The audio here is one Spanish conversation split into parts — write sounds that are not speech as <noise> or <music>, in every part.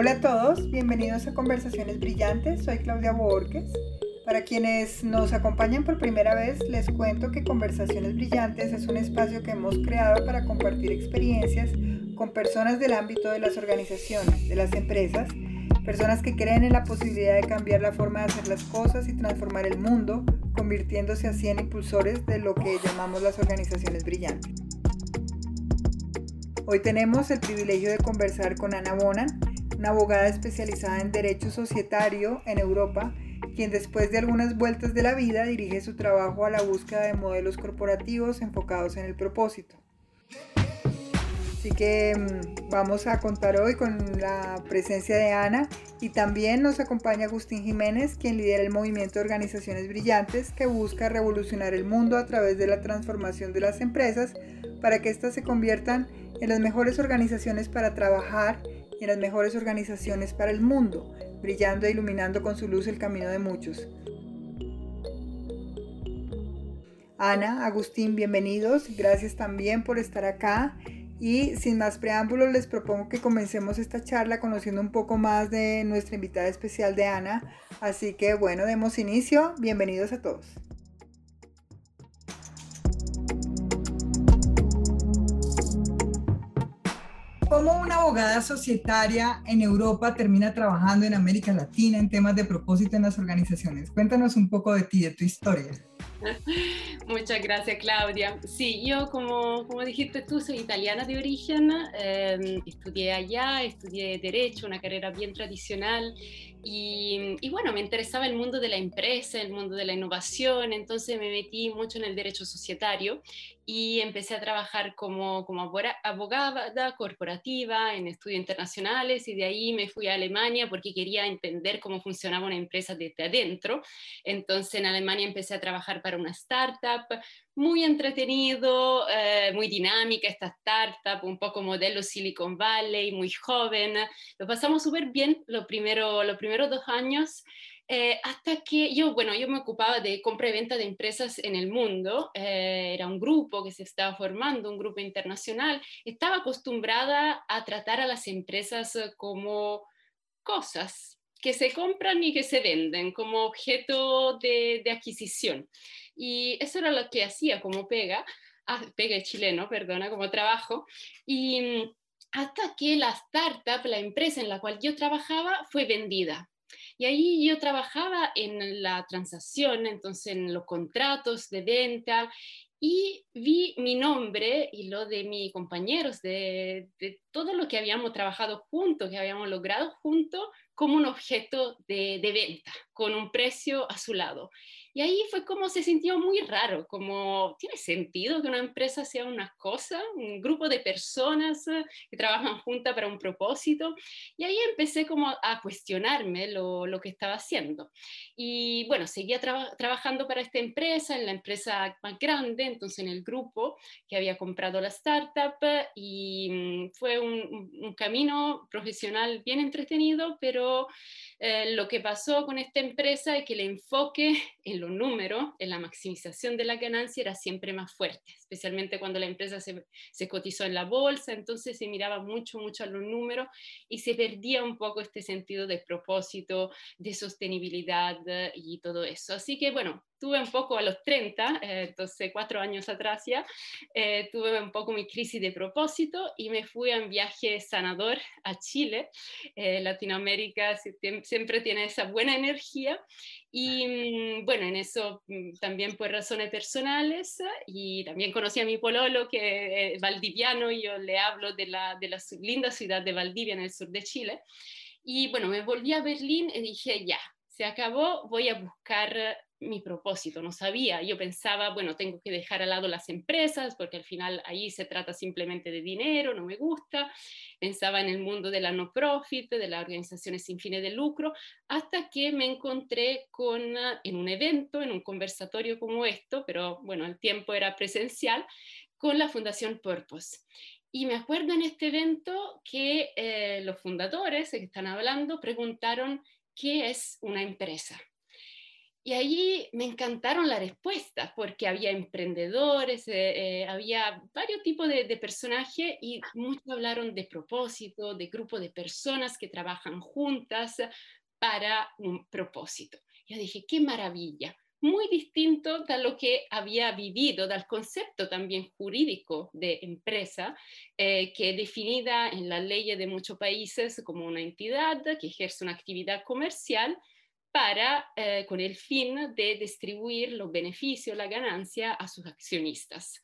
Hola a todos, bienvenidos a Conversaciones Brillantes, soy Claudia Borges. Para quienes nos acompañan por primera vez, les cuento que Conversaciones Brillantes es un espacio que hemos creado para compartir experiencias con personas del ámbito de las organizaciones, de las empresas, personas que creen en la posibilidad de cambiar la forma de hacer las cosas y transformar el mundo, convirtiéndose así en impulsores de lo que llamamos las organizaciones brillantes. Hoy tenemos el privilegio de conversar con Ana Bonan, una abogada especializada en derecho societario en Europa, quien después de algunas vueltas de la vida dirige su trabajo a la búsqueda de modelos corporativos enfocados en el propósito. Así que mm, vamos a contar hoy con la presencia de Ana y también nos acompaña Agustín Jiménez, quien lidera el movimiento organizaciones brillantes que busca revolucionar el mundo a través de la transformación de las empresas para que éstas se conviertan en las mejores organizaciones para trabajar en las mejores organizaciones para el mundo, brillando e iluminando con su luz el camino de muchos. Ana, Agustín, bienvenidos. Gracias también por estar acá. Y sin más preámbulos, les propongo que comencemos esta charla conociendo un poco más de nuestra invitada especial de Ana. Así que bueno, demos inicio. Bienvenidos a todos. ¿Cómo una abogada societaria en Europa termina trabajando en América Latina en temas de propósito en las organizaciones? Cuéntanos un poco de ti, de tu historia. <laughs> Muchas gracias, Claudia. Sí, yo, como, como dijiste tú, soy italiana de origen, em, estudié allá, estudié Derecho, una carrera bien tradicional, y, y, bueno, me interesaba el mundo de la empresa, el mundo de la innovación, entonces me metí mucho en el derecho societario y empecé a trabajar como, como abogada corporativa en estudios internacionales y de ahí me fui a Alemania porque quería entender cómo funcionaba una empresa desde adentro. Entonces en Alemania empecé a trabajar para una startup, muy entretenido, eh, muy dinámica esta startup, un poco modelo Silicon Valley, muy joven. Lo pasamos súper bien lo primero, los primeros dos años. Eh, hasta que yo, bueno, yo me ocupaba de compra y venta de empresas en el mundo, eh, era un grupo que se estaba formando, un grupo internacional, estaba acostumbrada a tratar a las empresas eh, como cosas que se compran y que se venden, como objeto de, de adquisición. Y eso era lo que hacía como pega, ah, pega chileno, perdona, como trabajo. Y mm, hasta que la startup, la empresa en la cual yo trabajaba, fue vendida y ahí yo trabajaba en la transacción, entonces en los contratos de venta y vi mi nombre y lo de mis compañeros, de, de, todo lo que habíamos trabajado juntos, que habíamos logrado juntos, como un objeto de, de, venta, con un precio a su lado. Y ahí fue como se sintió muy raro, como tiene sentido que una empresa sea una cosa, un grupo de personas eh, que trabajan juntas para un propósito. Y ahí empecé como a cuestionarme lo, lo que estaba haciendo. Y bueno, seguía trabajando para esta empresa, en la empresa más grande, entonces en el grupo que había comprado la startup y mm, fue un, un camino profesional bien entretenido, pero eh, lo que pasó con esta empresa es que el enfoque en los números, en la maximización de la ganancia era siempre más fuerte, especialmente cuando la empresa se, se, cotizó en la bolsa, entonces se miraba mucho, mucho a los números y se perdía un poco este sentido de propósito, de sostenibilidad y todo eso. Así que bueno, tuve un poco a los 30, eh, entonces cuatro años atrás ya, eh, tuve un poco mi crisis de propósito y me fui a un viaje sanador a Chile. Eh, Latinoamérica siempre tiene esa buena energía y mm, bueno, en eso mm, también por razones personales y también conocí a mi pololo que es valdiviano y yo le hablo de la, de la linda ciudad de Valdivia en el sur de Chile. Y bueno, me volví a Berlín y dije, ya, se acabó, voy a buscar mi propósito, no sabía. Yo pensaba, bueno, tengo que dejar al lado las empresas porque al final ahí se trata simplemente de dinero, no me gusta. Pensaba en el mundo de la no profit, de las organizaciones sin fines de lucro, hasta que me encontré con, ah, en un evento, en un conversatorio como esto, pero bueno, el tiempo era presencial, con la Fundación Purpose. Y me acuerdo en este evento que eh, los fundadores que están hablando preguntaron qué es una empresa Y allí me encantaron las respuestas porque había emprendedores, eh, eh, había varios tipos de, de personajes y muchos hablaron de propósito, de grupo de personas que trabajan juntas para un propósito. Yo dije, qué maravilla, muy distinto de lo que había vivido, del concepto también jurídico de empresa, eh, que definida en la ley de muchos países como una entidad que ejerce una actividad comercial para, eh, con el fin de distribuir los beneficios, la ganancia a sus accionistas.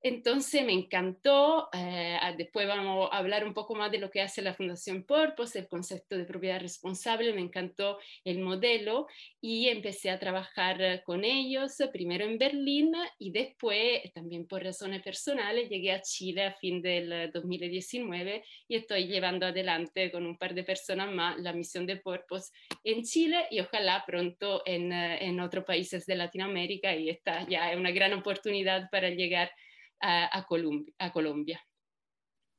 Entonces me encantó, eh, después vamos a hablar un poco más de lo que hace la Fundación Purpose, el concepto de propiedad responsable, me encantó el modelo y empecé a trabajar con ellos, primero en Berlín y después, también por razones personales, llegué a Chile a fin del 2019 y estoy llevando adelante con un par de personas más la misión de Purpose en Chile y ojalá pronto en, eh, en otros países de Latinoamérica y esta ya es una gran oportunidad para llegar a, Colombia, a Colombia.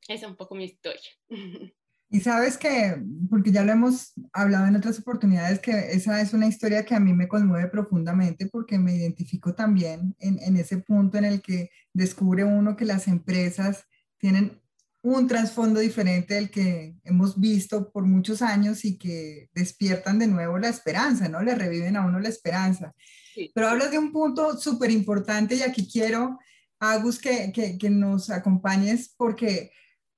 Esa es un poco mi historia. <laughs> Y sabes que, porque ya lo hemos hablado en otras oportunidades, que esa es una historia que a mí me conmueve profundamente porque me identifico también en, en ese punto en el que descubre uno que las empresas tienen un trasfondo diferente del que hemos visto por muchos años y que despiertan de nuevo la esperanza, ¿no? Le reviven a uno la esperanza. Pero hablas de un punto súper importante y aquí quiero Agus, que, nos acompañes porque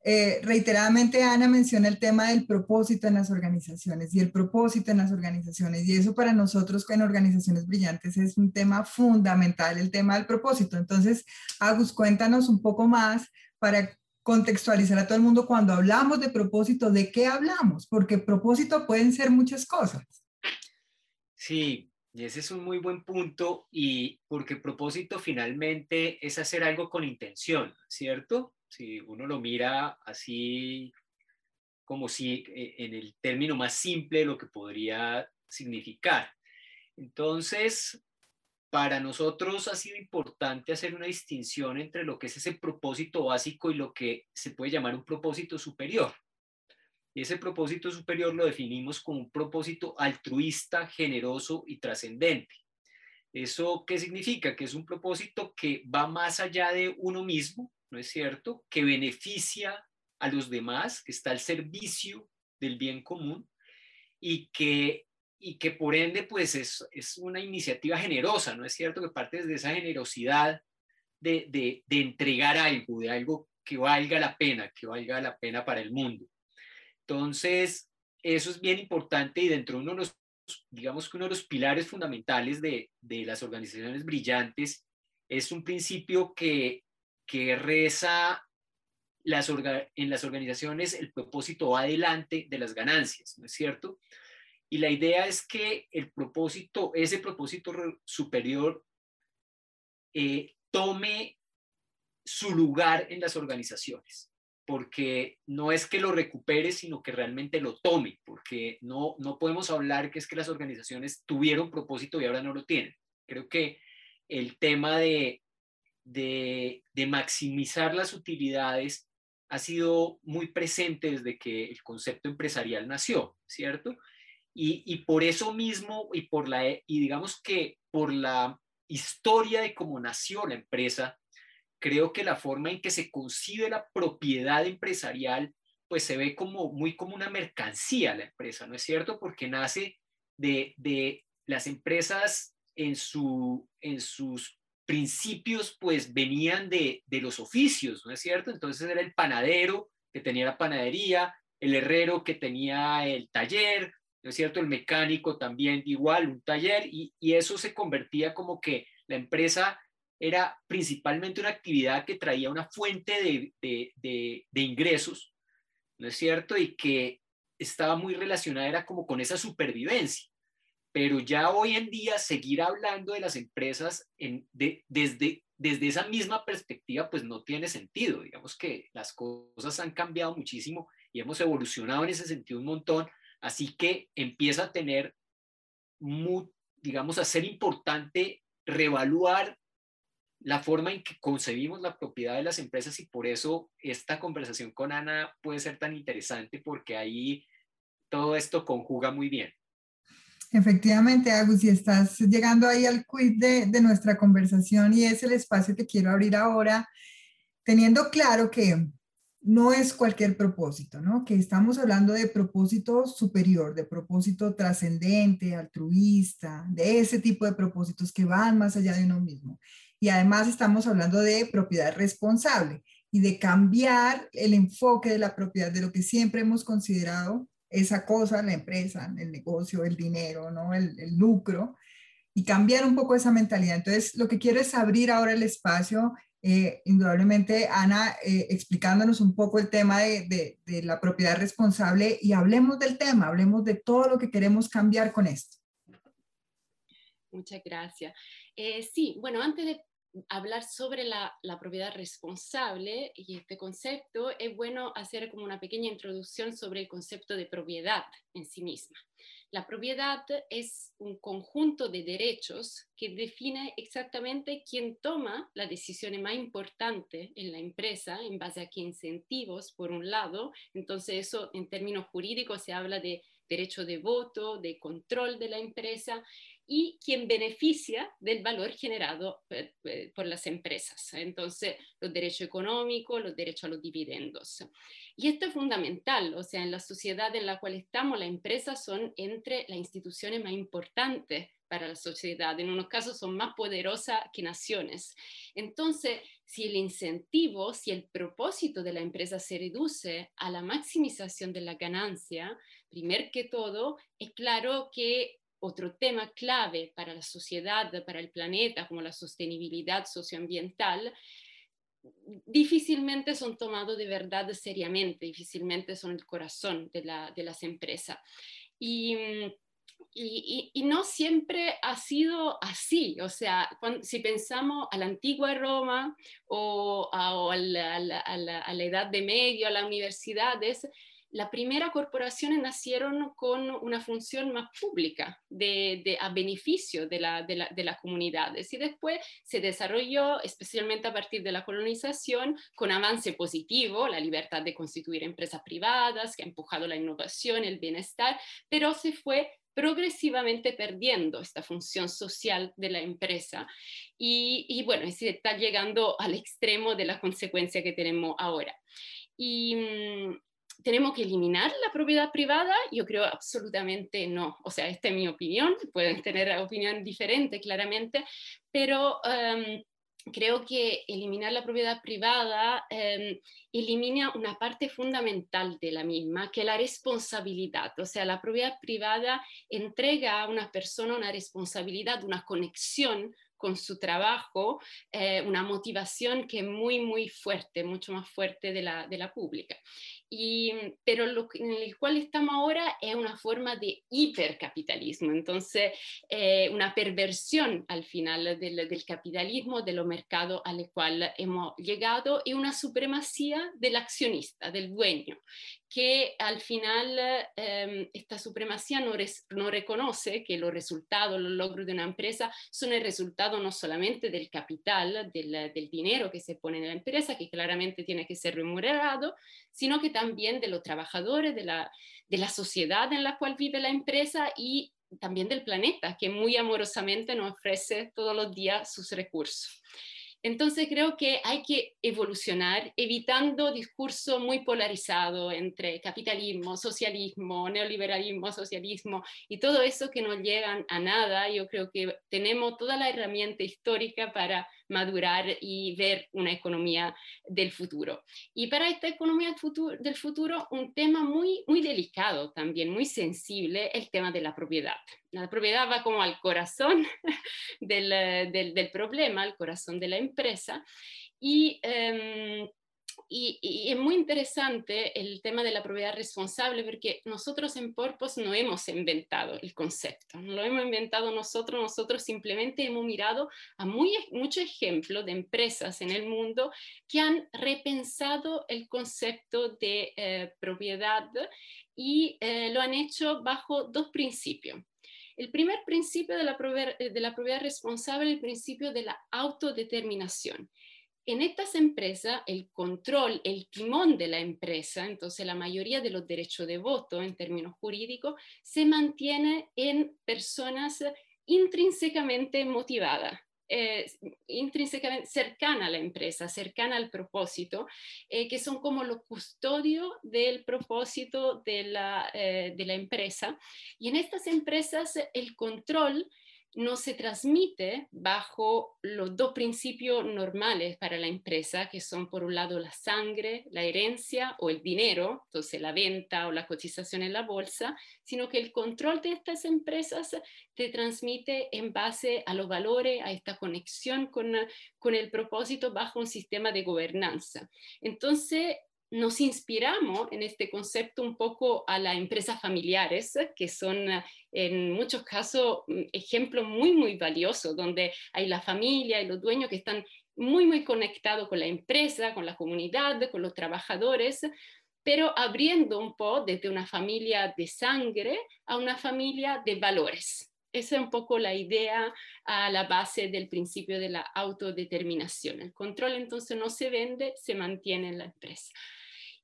eh, reiteradamente Ana menciona el tema del propósito en las organizaciones y el propósito en las organizaciones y eso para nosotros en organizaciones brillantes es un tema fundamental, el tema del propósito. Entonces, Agus, cuéntanos un poco más para contextualizar a todo el mundo cuando hablamos de propósito, ¿de qué hablamos? Porque propósito pueden ser muchas cosas. Sí, y ese es un muy buen punto y porque propósito finalmente es hacer algo con intención, ¿cierto? Si uno lo mira así como si eh, en el término más simple lo que podría significar. Entonces, para nosotros ha sido importante hacer una distinción entre lo que es ese propósito básico y lo que se puede llamar un propósito superior. Y ese propósito superior lo definimos como un propósito altruista, generoso y trascendente. ¿Eso qué significa? Que es un propósito que va más allá de uno mismo, ¿no es cierto? Que beneficia a los demás, que está al servicio del bien común y que, y que por ende pues es, es una iniciativa generosa, ¿no es cierto? Que parte de esa generosidad de, de, de entregar algo, de algo que valga la pena, que valga la pena para el mundo. Entonces, eso es bien importante y dentro de uno de los, digamos que uno de los pilares fundamentales de, de las organizaciones brillantes es un principio que, que reza las en las organizaciones el propósito va adelante de las ganancias, ¿no es cierto? Y la idea es que el propósito, ese propósito superior, eh, tome su lugar en las organizaciones porque no es que lo recupere, sino que realmente lo tome, porque no, no podemos hablar que es que las organizaciones tuvieron propósito y ahora no lo tienen. Creo que el tema de, de, maximizar las utilidades ha sido muy presente desde que el concepto empresarial nació, ¿cierto? Y, y, por eso mismo y por la y digamos que por la historia de cómo nació la empresa creo que la forma en que se concibe la propiedad empresarial, pues se ve como muy como una mercancía la empresa, ¿no es cierto? Porque nace de, de las empresas en, su, en sus principios, pues venían de, de los oficios, ¿no es cierto? Entonces era el panadero que tenía la panadería, el herrero que tenía el taller, ¿no es cierto? El mecánico también igual, un taller, y, y eso se convertía como que la empresa era principalmente una actividad que traía una fuente de, ingresos, ¿no es cierto? Y que estaba muy relacionada, era como con esa supervivencia. Pero ya hoy en día seguir hablando de las empresas en, desde, desde esa misma perspectiva, pues no tiene sentido. Digamos que las cosas han cambiado muchísimo y hemos evolucionado en ese sentido un montón. Así que empieza a tener, digamos, a ser importante reevaluar la forma en que concebimos la propiedad de las empresas y por eso esta conversación con Ana puede ser tan interesante porque ahí todo esto conjuga muy bien. Efectivamente, Agus, y estás llegando ahí al quid de, de, nuestra conversación y es el espacio que quiero abrir ahora, teniendo claro que no es cualquier propósito, ¿no? Que estamos hablando de propósito superior, de propósito trascendente, altruista, de ese tipo de propósitos que van más allá de uno mismo. Y además estamos hablando de propiedad responsable y de cambiar el enfoque de la propiedad, de lo que siempre hemos considerado esa cosa, la empresa, el negocio, el dinero, ¿no? el, lucro, y cambiar un poco esa mentalidad. Entonces, lo que quiero es abrir ahora el espacio, eh, indudablemente, Ana, eh, explicándonos un poco el tema de, de, la propiedad responsable y hablemos del tema, hablemos de todo lo que queremos cambiar con esto. Muchas gracias. Eh, sí, bueno, antes de hablar sobre la, propiedad responsable y este concepto, es bueno hacer como una pequeña introducción sobre el concepto de propiedad en sí misma. La propiedad es un conjunto de derechos que define exactamente quién toma las decisiones más importantes en la empresa en base a qué incentivos, por un lado. Entonces eso en términos jurídicos se habla de derecho de voto, de control de la empresa y quien beneficia del valor generado eh, eh, por las empresas. Entonces, los derechos económicos, los derechos a los dividendos. Y esto es fundamental, o sea, en la sociedad en la cual estamos, las empresas son entre las instituciones más importantes para la sociedad. En unos casos son más poderosas que naciones. Entonces, si el incentivo, si el propósito de la empresa se reduce a la maximización de la ganancia, primer que todo, es claro que otro tema clave para la sociedad, para el planeta, como la sostenibilidad socioambiental, difícilmente son tomados de verdad seriamente, difícilmente son el corazón de, las empresas. Y, no siempre ha sido así. O sea, si pensamos a la antigua Roma o, a, la, a, la, edad de medio, a las universidades, la primera corporaciones nacieron con una función más pública, de, a beneficio de, la, de, de, las comunidades. Y después se desarrolló, especialmente a partir de la colonización, con avance positivo, la libertad de constituir empresas privadas, que ha empujado la innovación, el bienestar, pero se fue progresivamente perdiendo esta función social de la empresa. Y, y bueno, se está llegando al extremo de la consecuencia que tenemos ahora. Y, mm, ¿Tenemos que eliminar la propiedad privada? Yo creo absolutamente no. O sea, esta es mi opinión, pueden tener opinión diferente claramente, pero em, creo que eliminar la propiedad privada em, elimina una parte fundamental de la misma, que es la responsabilidad. O sea, la propiedad privada entrega a una persona una responsabilidad, una conexión con su trabajo, eh, una motivación que es muy, muy fuerte, mucho más fuerte de la, de la pública. Y, pero lo en el cual estamos ahora es una forma de hipercapitalismo, entonces eh, una perversión al final del, del, capitalismo, de los mercados al cual hemos llegado y una supremacía del accionista, del dueño, que al final em, esta supremacía no, no, reconoce que los resultados, los logros de una empresa son el resultado no solamente del capital, del, dinero que se pone en la empresa, que claramente tiene que ser remunerado, sino que también de los trabajadores, de la sociedad en la cual vive la empresa y también del planeta, que muy amorosamente nos ofrece todos los días sus recursos. Entonces creo que hay que evolucionar evitando discurso muy polarizado entre capitalismo, socialismo, neoliberalismo, socialismo y todo eso que no llegan a nada. Yo creo que tenemos toda la herramienta histórica para madurar y ver una economía del futuro. Y para esta economía del futuro, un tema muy, muy delicado también, muy sensible, el tema de la propiedad. La propiedad va como al corazón <laughs> del, del, del problema, al corazón de la empresa. Y em, y, es muy interesante el tema de la propiedad responsable porque nosotros en Porpos no hemos inventado el concepto, no lo hemos inventado nosotros, nosotros simplemente hemos mirado a muy, muchos ejemplos de empresas en el mundo que han repensado el concepto de eh, propiedad y eh, lo han hecho bajo dos principios. El primer principio de la, la propiedad responsable es el principio de la autodeterminación. En estas empresas, el control, el timón de la empresa, entonces la mayoría de los derechos de voto en términos jurídicos, se mantiene en personas intrínsecamente motivadas, eh, intrínsecamente cercana a la empresa, cercana al propósito, eh, que son como los custodios del propósito de la, eh, de la empresa. Y en estas empresas el control no se transmite bajo los dos principios normales para la empresa, que son por un lado la sangre, la herencia o el dinero, entonces la venta o la cotización en la bolsa, sino que el control de estas empresas te transmite en base a los valores, a esta conexión con, con el propósito bajo un sistema de gobernanza. Entonces, nos inspiramos en este concepto un poco a las empresas familiares, que son en muchos casos mm, ejemplos muy, muy valiosos, donde hay la familia y los dueños que están muy, muy conectados con la empresa, con la comunidad, con los trabajadores, pero abriendo un poco desde una familia de sangre a una familia de valores. Esa es un poco la idea a la base del principio de la autodeterminación. El control entonces no se vende, se mantiene en la empresa.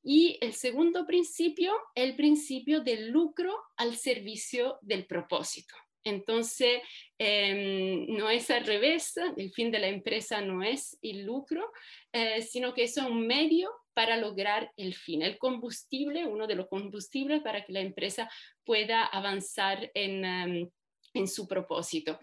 Y el segundo principio, el principio del lucro al servicio del propósito. Entonces, em, no es al revés, el fin de la empresa no es el lucro, eh, sino que es un medio para lograr el fin, el combustible, uno de los combustibles para que la empresa pueda avanzar en, em, en su propósito.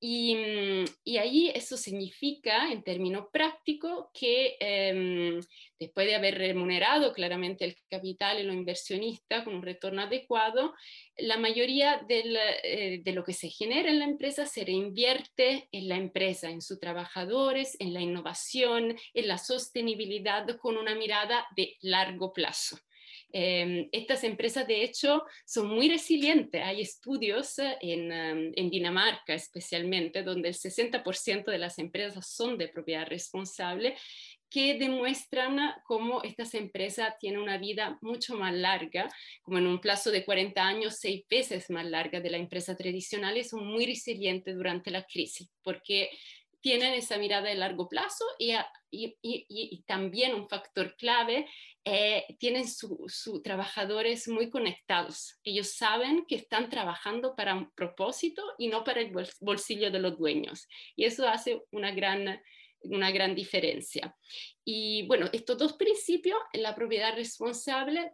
Y, mm, y, ahí eso significa, en términos prácticos, que em, después de haber remunerado claramente el capital y lo inversionista con un retorno adecuado, la mayoría del, eh, de lo que se genera en la empresa se reinvierte en la empresa, en sus trabajadores, en la innovación, en la sostenibilidad con una mirada de largo plazo. Em, estas empresas, de hecho, son muy resilientes. Hay estudios eh, en, em, en Dinamarca especialmente, donde el 60% de las empresas son de propiedad responsable que demuestran cómo estas empresas tienen una vida mucho más larga, como en un plazo de 40 años, seis veces más larga de la empresa tradicional, y son muy resilientes durante la crisis, porque tienen esa mirada de largo plazo y, y, y, también un factor clave, eh, tienen sus trabajadores muy conectados. Ellos saben que están trabajando para un propósito y no para el bolsillo de los dueños. Y eso hace una gran, una gran diferencia. Y bueno, estos dos principios, la propiedad responsable,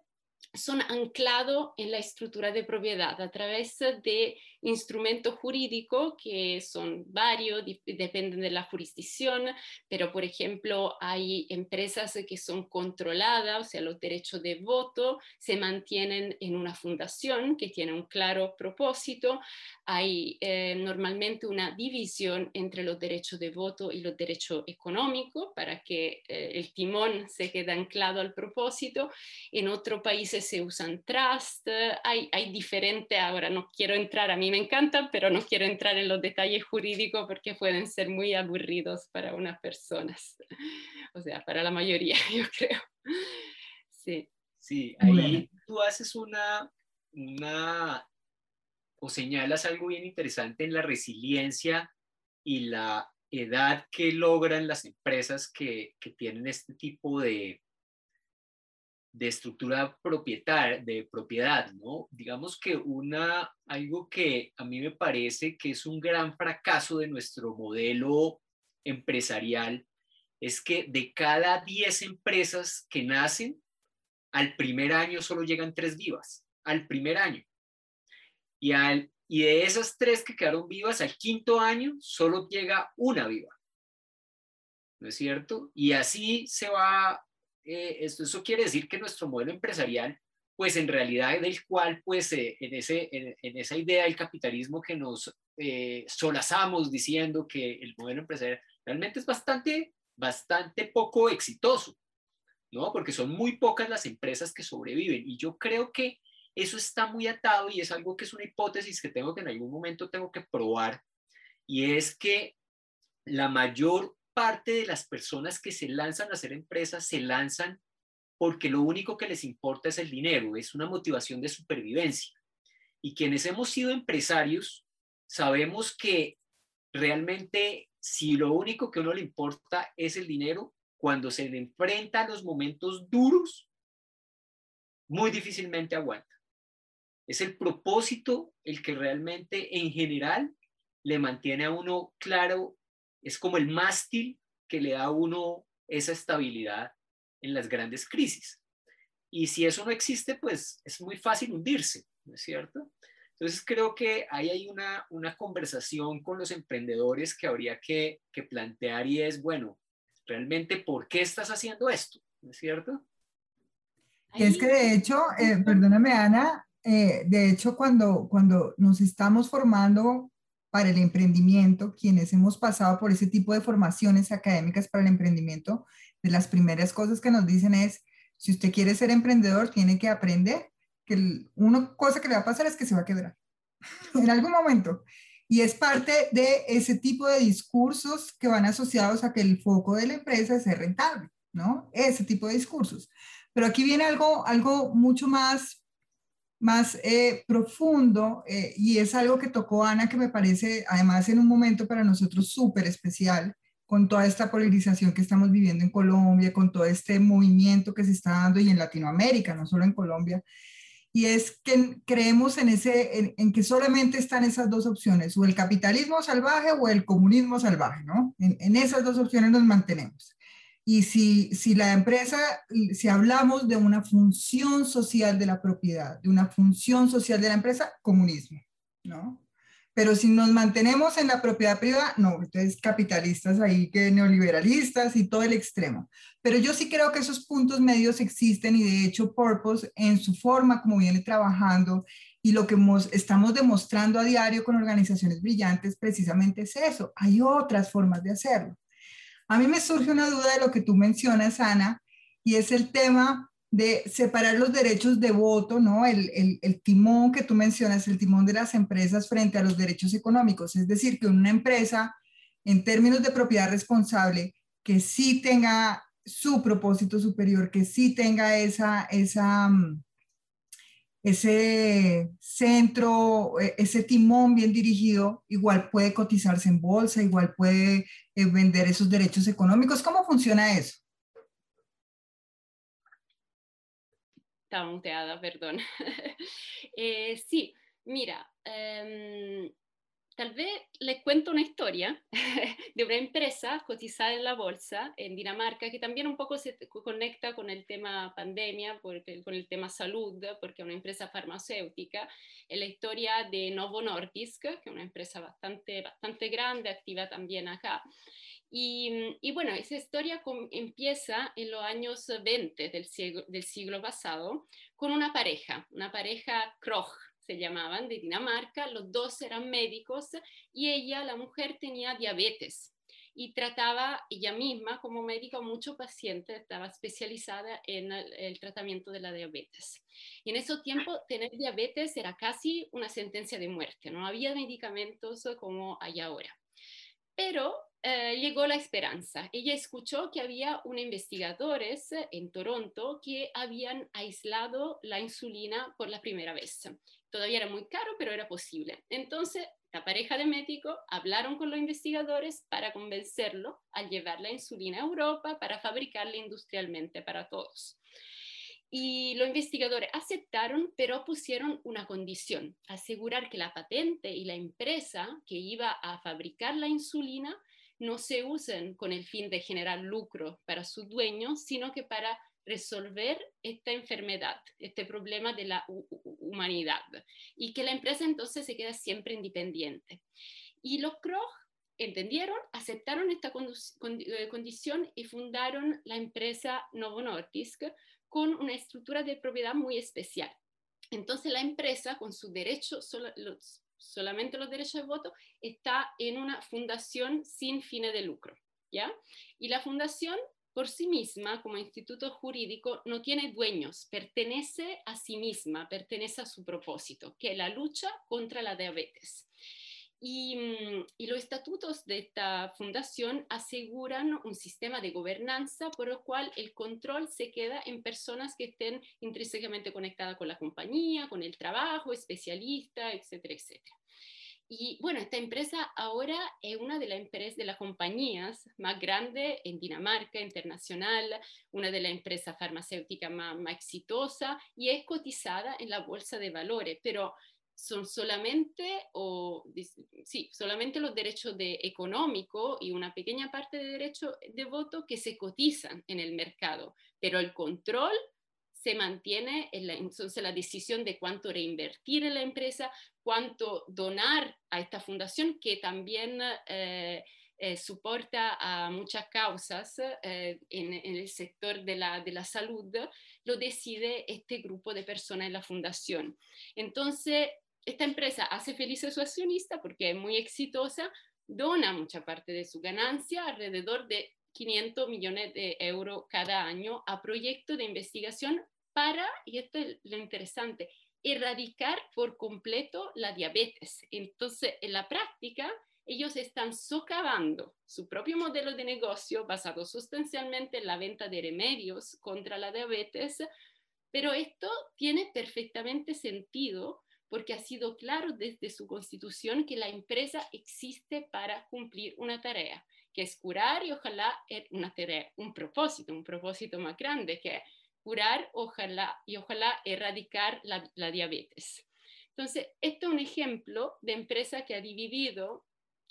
son anclados en la estructura de propiedad a través de instrumentos jurídicos que son varios, dependen de la jurisdicción, pero por ejemplo hay empresas que son controladas, o sea, los derechos de voto se mantienen en una fundación que tiene un claro propósito, hay eh, normalmente una división entre los derechos de voto y los derechos económicos para que eh, el timón se quede anclado al propósito, en otros países se usan trust, hay, hay diferentes, ahora no quiero entrar a mí me encantan, pero no quiero entrar en los detalles jurídicos porque pueden ser muy aburridos para unas personas, <laughs> o sea, para la mayoría, <laughs> yo creo. Sí. Sí, ahí tú haces una, una, o señalas algo bien interesante en la resiliencia y la edad que logran las empresas que, que tienen este tipo de, de estructura propietaria, de propiedad, ¿no? Digamos que una, algo que a mí me parece que es un gran fracaso de nuestro modelo empresarial es que de cada 10 empresas que nacen, al primer año solo llegan tres vivas, al primer año. Y, al, y de esas tres que quedaron vivas, al quinto año solo llega una viva. ¿No es cierto? Y así se va eh, esto, eso quiere decir que nuestro modelo empresarial, pues en realidad del cual, pues eh, en, ese, en, esa idea del capitalismo que nos eh, solazamos diciendo que el modelo empresarial realmente es bastante, bastante poco exitoso, ¿no? Porque son muy pocas las empresas que sobreviven y yo creo que eso está muy atado y es algo que es una hipótesis que tengo que en algún momento tengo que probar y es que la mayor parte de las personas que se lanzan a hacer empresas se lanzan porque lo único que les importa es el dinero, es una motivación de supervivencia. Y quienes hemos sido empresarios sabemos que realmente si lo único que a uno le importa es el dinero, cuando se enfrenta a los momentos duros, muy difícilmente aguanta. Es el propósito el que realmente en general le mantiene a uno claro, es como el mástil que le da a uno esa estabilidad en las grandes crisis. Y si eso no existe, pues es muy fácil hundirse, ¿no es cierto? Entonces creo que ahí hay una, una conversación con los emprendedores que habría que, que plantear y es, bueno, realmente, ¿por qué estás haciendo esto? ¿No es cierto? Y es que de hecho, eh, perdóname Ana, eh, de hecho cuando, cuando nos estamos formando para el emprendimiento, quienes hemos pasado por ese tipo de formaciones académicas para el emprendimiento, de las primeras cosas que nos dicen es, si usted quiere ser emprendedor, tiene que aprender que una cosa que le va a pasar es que se va a quebrar <laughs> en algún momento. Y es parte de ese tipo de discursos que van asociados a que el foco de la empresa es ser rentable, ¿no? Ese tipo de discursos. Pero aquí viene algo, algo mucho más, más eh, profundo eh, y es algo que tocó Ana que me parece además en un momento para nosotros súper especial con toda esta polarización que estamos viviendo en Colombia, con todo este movimiento que se está dando y en Latinoamérica, no solo en Colombia, y es que creemos en, ese, en, que solamente están esas dos opciones, o el capitalismo salvaje o el comunismo salvaje, ¿no? En, en esas dos opciones nos mantenemos. Y si, si la empresa, si hablamos de una función social de la propiedad, de una función social de la empresa, comunismo, ¿no? Pero si nos mantenemos en la propiedad privada, no, entonces capitalistas ahí que neoliberalistas y todo el extremo. Pero yo sí creo que esos puntos medios existen y de hecho Purpose en su forma como viene trabajando y lo que estamos demostrando a diario con organizaciones brillantes precisamente es eso. Hay otras formas de hacerlo. A mí me surge una duda de lo que tú mencionas, Ana, y es el tema de separar los derechos de voto, ¿no? El, el, timón que tú mencionas, el timón de las empresas frente a los derechos económicos. Es decir, que una empresa, en términos de propiedad responsable, que sí tenga su propósito superior, que sí tenga esa, esa, mm, ese centro, e, ese timón bien dirigido, igual puede cotizarse en bolsa, igual puede eh, vender esos derechos económicos. ¿Cómo funciona eso? estaba muteada, perdón. <laughs> eh, sí, mira, um, tal vez les cuento una historia <laughs> de una empresa cotizada en la bolsa en Dinamarca que también un poco se conecta con el tema pandemia, porque, con el tema salud, porque es una empresa farmacéutica. Es la historia de Novo Nordisk, que es una empresa bastante, bastante grande, activa también acá. Mm, y, bueno, esa historia empieza en los años 20 del siglo, del siglo pasado con una pareja, una pareja Kroch se llamaban, de Dinamarca, los dos eran médicos y ella, la mujer, tenía diabetes y trataba ella misma como médica a muchos pacientes, estaba especializada en el, tratamiento de la diabetes. Y en ese tiempo tener diabetes era casi una sentencia de muerte, no había medicamentos como hay ahora. Pero eh, llegó la esperanza. Ella escuchó que había unos investigadores en Toronto que habían aislado la insulina por la primera vez. Todavía era muy caro, pero era posible. Entonces, la pareja de médicos hablaron con los investigadores para convencerlo a llevar la insulina a Europa para fabricarla industrialmente para todos. Y los investigadores aceptaron, pero pusieron una condición, asegurar que la patente y la empresa que iba a fabricar la insulina no se usen con el fin de generar lucro para sus dueños, sino que para resolver esta enfermedad, este problema de la humanidad, y que la empresa entonces se queda siempre independiente. Y los Kroch entendieron, aceptaron esta eh, condición y fundaron la empresa Novo Nordisk con una estructura de propiedad muy especial. Entonces la empresa, con su derecho, los solamente los derechos de voto, está en una fundación sin fines de lucro, ¿ya? Y la fundación por sí misma, como instituto jurídico, no tiene dueños, pertenece a sí misma, pertenece a su propósito, que es la lucha contra la diabetes. Mm, y, los estatutos de esta fundación aseguran un sistema de gobernanza por el cual el control se queda en personas que estén intrínsecamente conectadas con la compañía, con el trabajo, especialistas, etcétera, etcétera. Y bueno, esta empresa ahora es una de las empresas, de las compañías más grandes en Dinamarca, internacional, una de las empresas farmacéuticas más, más exitosas y es cotizada en la bolsa de valores, pero son solamente, o, sí, solamente los derechos de económico y una pequeña parte de derecho de voto que se cotizan en el mercado, pero el control se mantiene en la, entonces la decisión de cuánto reinvertir en la empresa, cuánto donar a esta fundación que también eh, eh, soporta a muchas causas eh, en, en, el sector de la, de la salud, lo decide este grupo de personas en la fundación. Entonces, esta empresa hace feliz a su accionista porque es muy exitosa, dona mucha parte de su ganancia, alrededor de 500 millones de euros cada año a proyectos de investigación para, y esto es lo interesante, erradicar por completo la diabetes. Entonces, en la práctica, ellos están socavando su propio modelo de negocio basado sustancialmente en la venta de remedios contra la diabetes, pero esto tiene perfectamente sentido porque ha sido claro desde su constitución que la empresa existe para cumplir una tarea, que es curar y ojalá una tarea, un propósito, un propósito más grande, que curar ojalá, y ojalá erradicar la, la diabetes. Entonces, esto es un ejemplo de empresa que ha dividido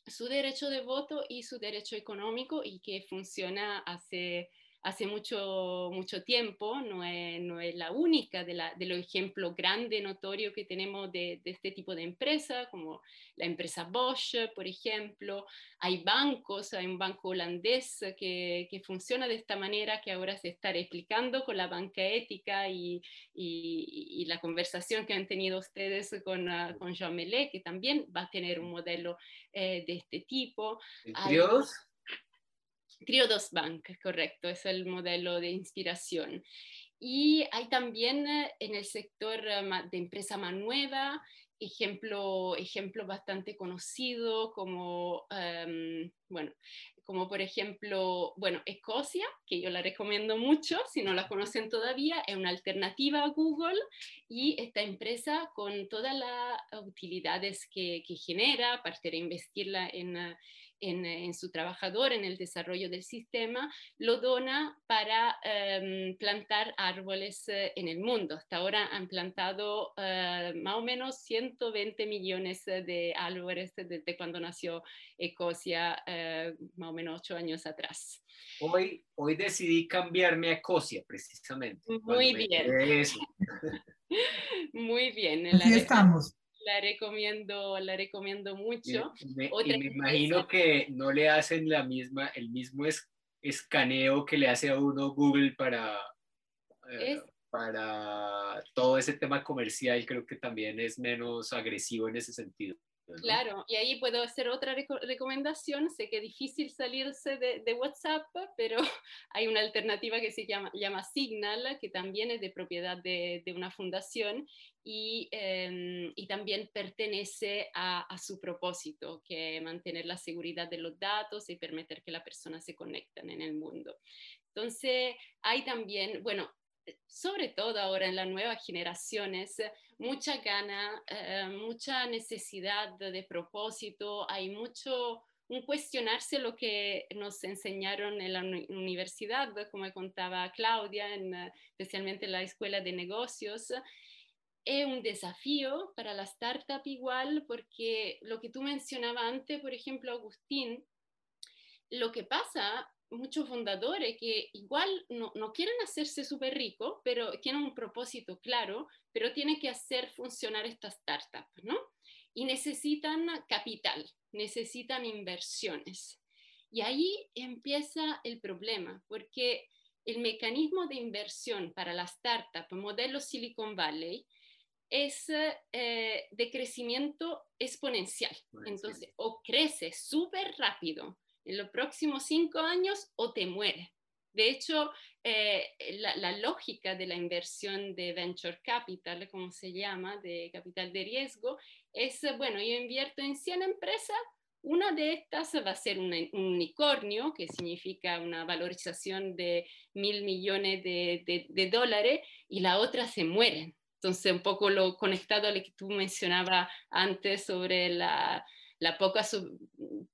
su derecho de voto y su derecho económico y que funciona hace hace mucho, mucho tiempo, no es, no es la única de, la, de los ejemplos grandes, notorios que tenemos de, de, este tipo de empresas, como la empresa Bosch, por ejemplo. Hay bancos, hay un banco holandés que, que funciona de esta manera, que ahora se está explicando con la banca ética y, y, y la conversación que han tenido ustedes con, uh, con Jean Melé, que también va a tener un modelo eh, de este tipo. Dios. Triodos Bank, correcto, es el modelo de inspiración. Y hay también eh, en el sector eh, de empresa más nueva, ejemplo, ejemplo bastante conocido como, um, bueno, como por ejemplo, bueno, Escocia, que yo la recomiendo mucho, si no la conocen todavía, es una alternativa a Google y esta empresa con todas las utilidades que, que genera, aparte de investirla en, en, su trabajador, en el desarrollo del sistema, lo dona para em, plantar árboles eh, en el mundo. Hasta ahora han plantado eh, más o menos 120 millones de árboles desde cuando nació Ecosia, eh, más o menos ocho años atrás. Hoy, hoy decidí cambiarme a Ecosia, precisamente. <laughs> Muy bien. Muy bien. Aquí estamos la recomiendo, la recomiendo mucho. Y me, y me imagino que no le hacen la misma, el mismo es, escaneo que le hace a uno Google para, eh, para todo ese tema comercial, creo que también es menos agresivo en ese sentido. Claro, y ahí puedo hacer otra recomendación. Sé que es difícil salirse de, de, WhatsApp, pero <laughs> hay una alternativa que se llama, llama Signal, que también es de propiedad de, de una fundación y, eh, y también pertenece a, a, su propósito, que es mantener la seguridad de los datos y permitir que las personas se conecten en el mundo. Entonces, hay también, bueno, sobre todo ahora en las nuevas generaciones, mucha gana, eh, mucha necesidad de, propósito, hay mucho un cuestionarse lo que nos enseñaron en la universidad, como contaba Claudia, en, especialmente en la escuela de negocios. Es un desafío para la startup igual, porque lo que tú mencionabas antes, por ejemplo, Agustín, lo que pasa muchos fundadores que igual no, no quieren hacerse súper ricos, pero tienen un propósito claro, pero tienen que hacer funcionar esta startup, ¿no? Y necesitan capital, necesitan inversiones. Y ahí empieza el problema, porque el mecanismo de inversión para la startup, modelo Silicon Valley, es eh, de crecimiento exponencial. Entonces, o crece súper rápido en los próximos cinco años o te mueres. De hecho, eh, la, la, lógica de la inversión de venture capital, como se llama, de capital de riesgo, es, bueno, yo invierto en 100 empresas, una de estas va a ser un, un unicornio, que significa una valorización de mil millones de, de, de, dólares, y la otra se mueren. Entonces, un poco lo conectado a lo que tú mencionabas antes sobre la, poca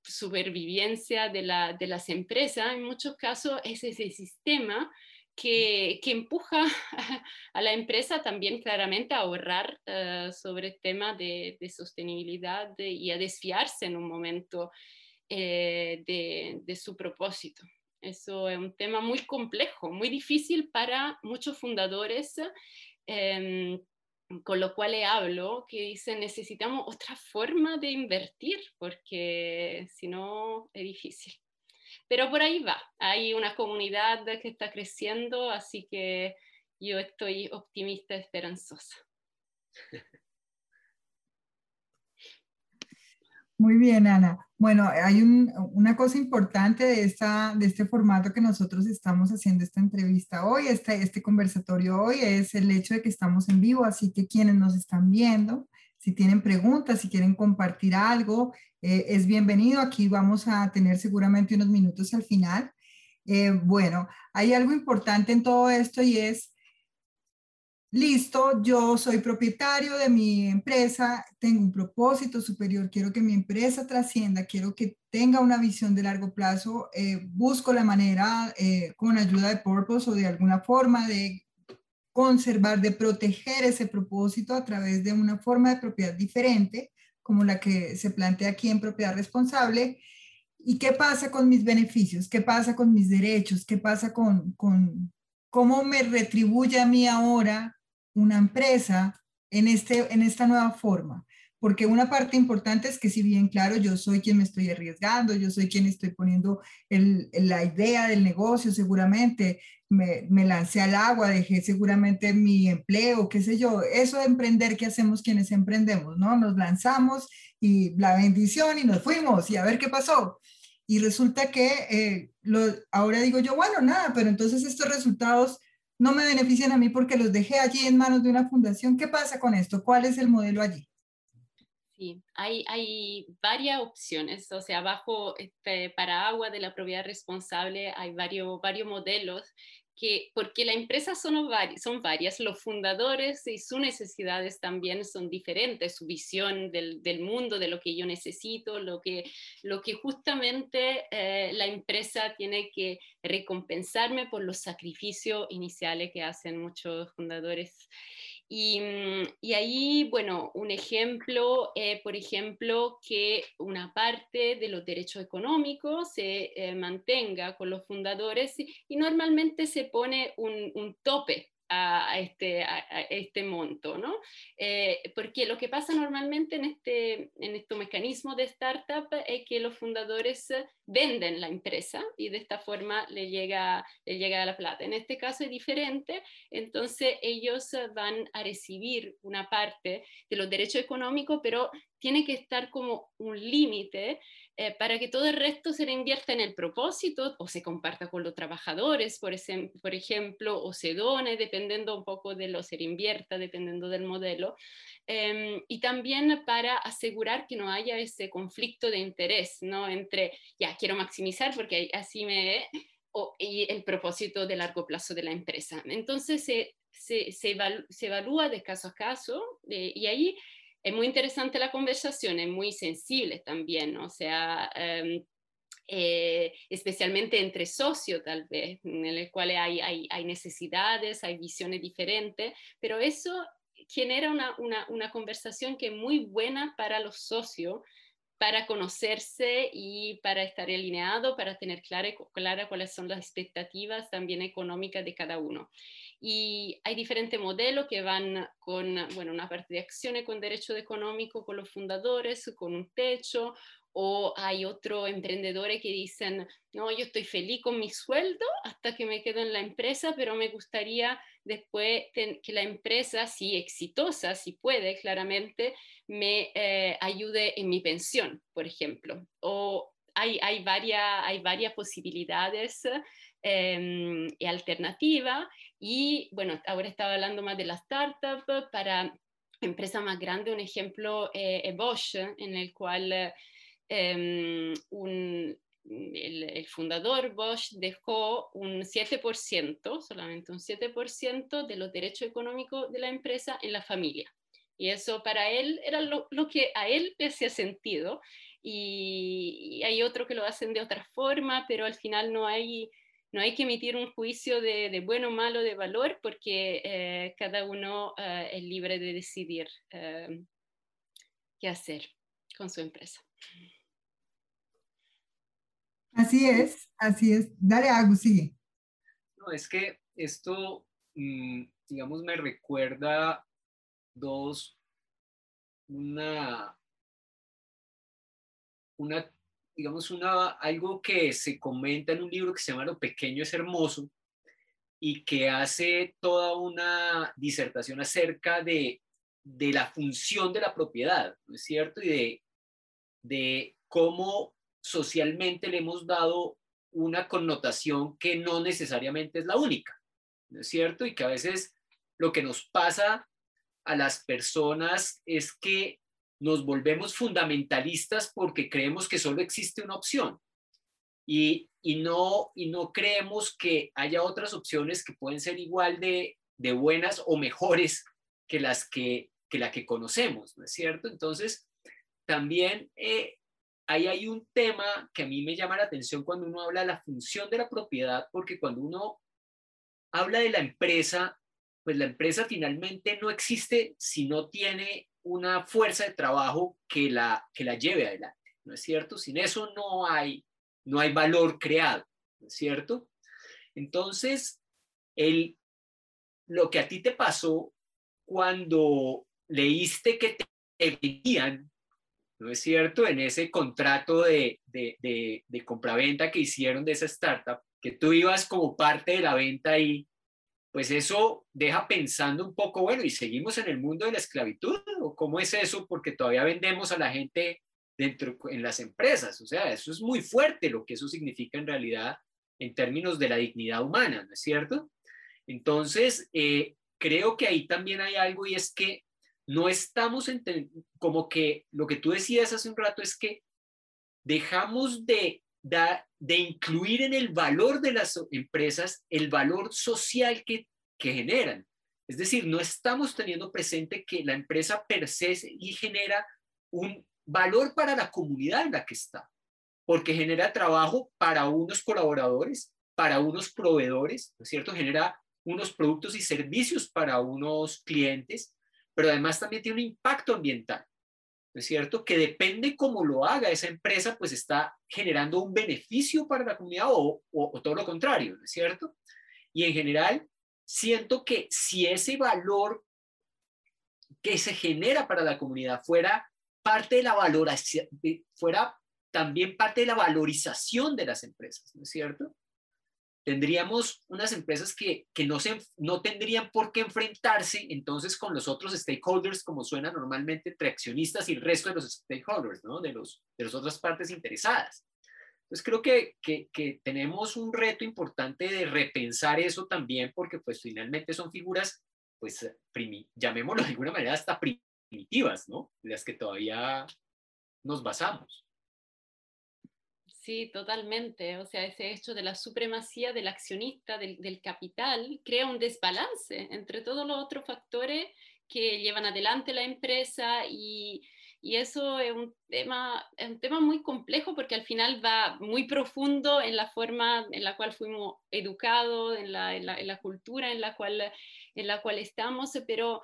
supervivencia de, la, de, las empresas, en muchos casos es ese sistema que, empuja <laughs> a la empresa también claramente a ahorrar uh, sobre el tema de, sostenibilidad y a desfiarse en un momento eh, de, su propósito. Eso es un tema muy complejo, muy difícil para muchos fundadores. Eh, con lo cual hablo, que dicen necesitamos otra forma de invertir, porque si no es difícil. Pero por ahí va, hay una comunidad que está creciendo, así que yo estoy optimista, esperanzosa. <laughs> Muy bien, Ana. Bueno, hay una cosa importante de, de este formato que nosotros estamos haciendo esta entrevista hoy, este, este conversatorio hoy, es el hecho de que estamos en vivo, así que quienes nos están viendo, si tienen preguntas, si quieren compartir algo, eh, es bienvenido. Aquí vamos a tener seguramente unos minutos al final. Eh, bueno, hay algo importante en todo esto y es listo, yo soy propietario de mi empresa, tengo un propósito superior, quiero que mi empresa trascienda, quiero que tenga una visión de largo plazo, eh, busco la manera eh, con ayuda de Purpose o de alguna forma de conservar, de proteger ese propósito a través de una forma de propiedad diferente, como la que se plantea aquí en propiedad responsable. ¿Y qué pasa con mis beneficios? ¿Qué pasa con mis derechos? ¿Qué pasa con, con cómo me retribuye a mí ahora una empresa en, este, en esta nueva forma. Porque una parte importante es que si bien, claro, yo soy quien me estoy arriesgando, yo soy quien estoy poniendo la idea del negocio, seguramente me, me, lancé al agua, dejé seguramente mi empleo, qué sé yo, eso de emprender que hacemos quienes emprendemos, ¿no? Nos lanzamos y la bendición y nos fuimos y a ver qué pasó. Y resulta que eh, ahora digo yo, bueno, nada, pero entonces estos resultados no me benefician a mí porque los dejé allí en manos de una fundación. ¿Qué pasa con esto? ¿Cuál es el modelo allí? Sí, hay, hay varias opciones, o sea, bajo este paraguas de la propiedad responsable hay varios, varios modelos que, porque la empresa son, son varias, los fundadores y sus necesidades también son diferentes, su visión del, del mundo, de lo que yo necesito, lo que, lo que justamente eh, la empresa tiene que recompensarme por los sacrificios iniciales que hacen muchos fundadores. Mm, y, ahí, bueno, un ejemplo, eh, por ejemplo, que una parte de los derechos económicos se eh, mantenga con los fundadores y, normalmente se pone un, un tope a, este, a, este monto, ¿no? Eh, porque lo que pasa normalmente en, este, en estos mecanismos de startup es que los fundadores venden la empresa y de esta forma le llega, le llega la plata. En este caso es diferente, entonces ellos van a recibir una parte de los derechos económicos, pero tiene que estar como un límite eh, para que todo el resto se invierta en el propósito o se comparta con los trabajadores, por, ejemplo, o se done, dependiendo un poco de lo se invierta, dependiendo del modelo. Em, y también para asegurar que no haya ese conflicto de interés, ¿no? Entre, ya, quiero maximizar porque así me... y el propósito de largo plazo de la empresa. Entonces se, se, se, evalúa de caso a caso eh, y ahí es muy interesante la conversación, es muy sensible también, o sea, em, eh, especialmente entre socios tal vez, en el cual hay, hay, hay, necesidades, hay visiones diferentes, pero eso genera una, una, una conversación que es muy buena para los socios, para conocerse y para estar alineado, para tener clara, clara cuáles son las expectativas también económicas de cada uno. Y hay diferentes modelos que van con, bueno, una parte de acciones con derecho económico con los fundadores, con un techo, o hay otros emprendedores que dicen, no, yo estoy feliz con mi sueldo hasta que me quedo en la empresa, pero me gustaría después que la empresa, si exitosa, si puede, claramente, me eh, ayude en mi pensión, por ejemplo. O hay, hay, varias, hay varias posibilidades eh, y alternativas y bueno, ahora estaba hablando más de la startup para empresas más grandes, un ejemplo eh, es Bosch, en el cual em, un, el, fundador Bosch dejó un 7%, solamente un 7% de los derechos económicos de la empresa en la familia. Y eso para él era lo, que a él le hacía sentido. Y, hay otros que lo hacen de otra forma, pero al final no hay, no hay que emitir un juicio de, bueno o malo de valor porque eh, cada uno eh, es libre de decidir eh, qué hacer con su empresa. Así es, así es. Dale, Agus, sigue. No, es que esto, mm, digamos, me recuerda dos, una, una, digamos, una, algo que se comenta en un libro que se llama Lo pequeño es hermoso y que hace toda una disertación acerca de, de la función de la propiedad, ¿no es cierto? Y de, de cómo socialmente le hemos dado una connotación que no necesariamente es la única, ¿no es cierto? Y que a veces lo que nos pasa a las personas es que nos volvemos fundamentalistas porque creemos que solo existe una opción y, no, y no creemos que haya otras opciones que pueden ser igual de, buenas o mejores que las que, que la que conocemos, ¿no es cierto? Entonces, también eh, ahí hay un tema que a mí me llama la atención cuando uno habla de la función de la propiedad, porque cuando uno habla de la empresa, pues la empresa finalmente no existe si no tiene una fuerza de trabajo que la, que la lleve adelante, ¿no es cierto? Sin eso no hay, no hay valor creado, ¿no es cierto? Entonces, el, lo que a ti te pasó cuando leíste que te vendían ¿no es cierto? En ese contrato de, de, de, de compraventa que hicieron de esa startup, que tú ibas como parte de la venta ahí, pues eso deja pensando un poco, bueno, ¿y seguimos en el mundo de la esclavitud? ¿O cómo es eso? Porque todavía vendemos a la gente dentro en las empresas. O sea, eso es muy fuerte lo que eso significa en realidad en términos de la dignidad humana, ¿no es cierto? Entonces, eh, creo que ahí también hay algo y es que no estamos como que lo que tú decías hace un rato es que dejamos de, de incluir en el valor de las empresas el valor social que, que generan. Es decir, no estamos teniendo presente que la empresa per y genera un valor para la comunidad en la que está, porque genera trabajo para unos colaboradores, para unos proveedores, ¿no es cierto? Genera unos productos y servicios para unos clientes pero además también tiene un impacto ambiental, ¿no es cierto? Que depende cómo lo haga esa empresa, pues está generando un beneficio para la comunidad o, o, todo lo contrario, ¿no es cierto? Y en general, siento que si ese valor que se genera para la comunidad fuera parte de la valoración, fuera también parte de la valorización de las empresas, ¿no es cierto? Tendríamos unas empresas que, que no, se, no tendrían por qué enfrentarse entonces con los otros stakeholders, como suena normalmente entre accionistas y el resto de los stakeholders, ¿no? de, los, de las otras partes interesadas. Entonces creo que, que, que, tenemos un reto importante de repensar eso también, porque pues finalmente son figuras, pues llamémoslo de alguna manera hasta primitivas, ¿no? las que todavía nos basamos. Sí, totalmente. O sea, ese hecho de la supremacía del accionista, del, capital, crea un desbalance entre todos los otros factores que llevan adelante la empresa y, eso es un, tema, un tema muy complejo porque al final va muy profundo en la forma en la cual fuimos educados, en la, en la cultura en la, cual, en la cual estamos, pero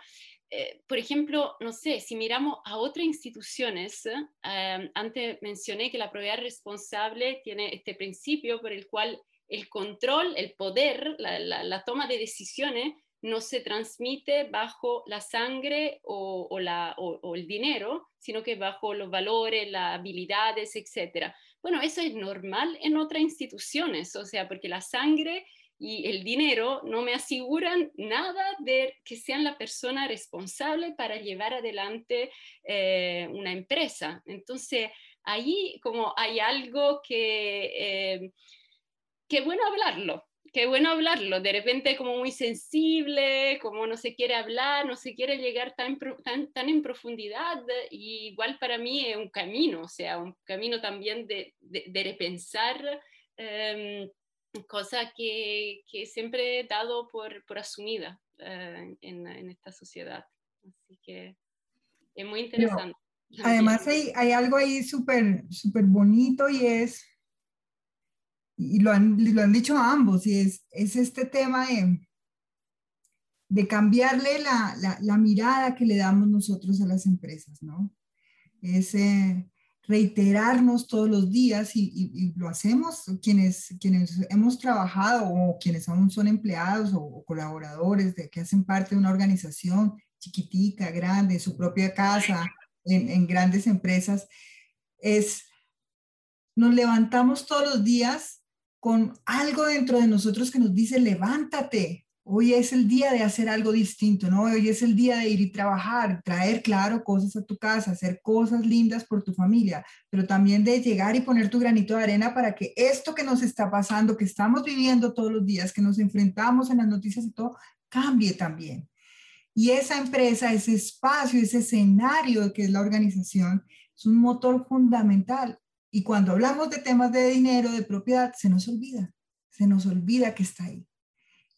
eh, por ejemplo, no sé, si miramos a otras instituciones, eh, antes mencioné que la propiedad responsable tiene este principio por el cual el control, el poder, la, toma de decisiones no se transmite bajo la sangre o, la, o, el dinero, sino que bajo los valores, las habilidades, etc. Bueno, eso es normal en otras instituciones, o sea, porque la sangre y el dinero no me aseguran nada de que sean la persona responsable para llevar adelante eh, una empresa. Entonces, ahí como hay algo que, eh, que bueno hablarlo, qué bueno hablarlo. De repente como muy sensible, como no se quiere hablar, no se quiere llegar tan, tan, tan en profundidad. Y igual para mí es un camino, o sea, un camino también de, de, repensar eh, cosas que, que, siempre he dado por, por asumida eh, en, en, esta sociedad. Así que es muy interesante. además <laughs> hay, hay, algo ahí súper súper bonito y es y lo han, lo han dicho ambos, y es, es este tema de, de cambiarle la, la, la, mirada que le damos nosotros a las empresas, ¿no? Es eh, reiterarnos todos los días y, lo hacemos quienes, quienes hemos trabajado o quienes aún son empleados o, o, colaboradores de que hacen parte de una organización chiquitica, grande, su propia casa, en, en grandes empresas, es nos levantamos todos los días con algo dentro de nosotros que nos dice, levántate, hoy es el día de hacer algo distinto, ¿no? Hoy es el día de ir y trabajar, traer, claro, cosas a tu casa, hacer cosas lindas por tu familia, pero también de llegar y poner tu granito de arena para que esto que nos está pasando, que estamos viviendo todos los días, que nos enfrentamos en las noticias y todo, cambie también. Y esa empresa, ese espacio, ese escenario que es la organización, es un motor fundamental y cuando hablamos de temas de dinero, de propiedad, se nos olvida, se nos olvida que está ahí.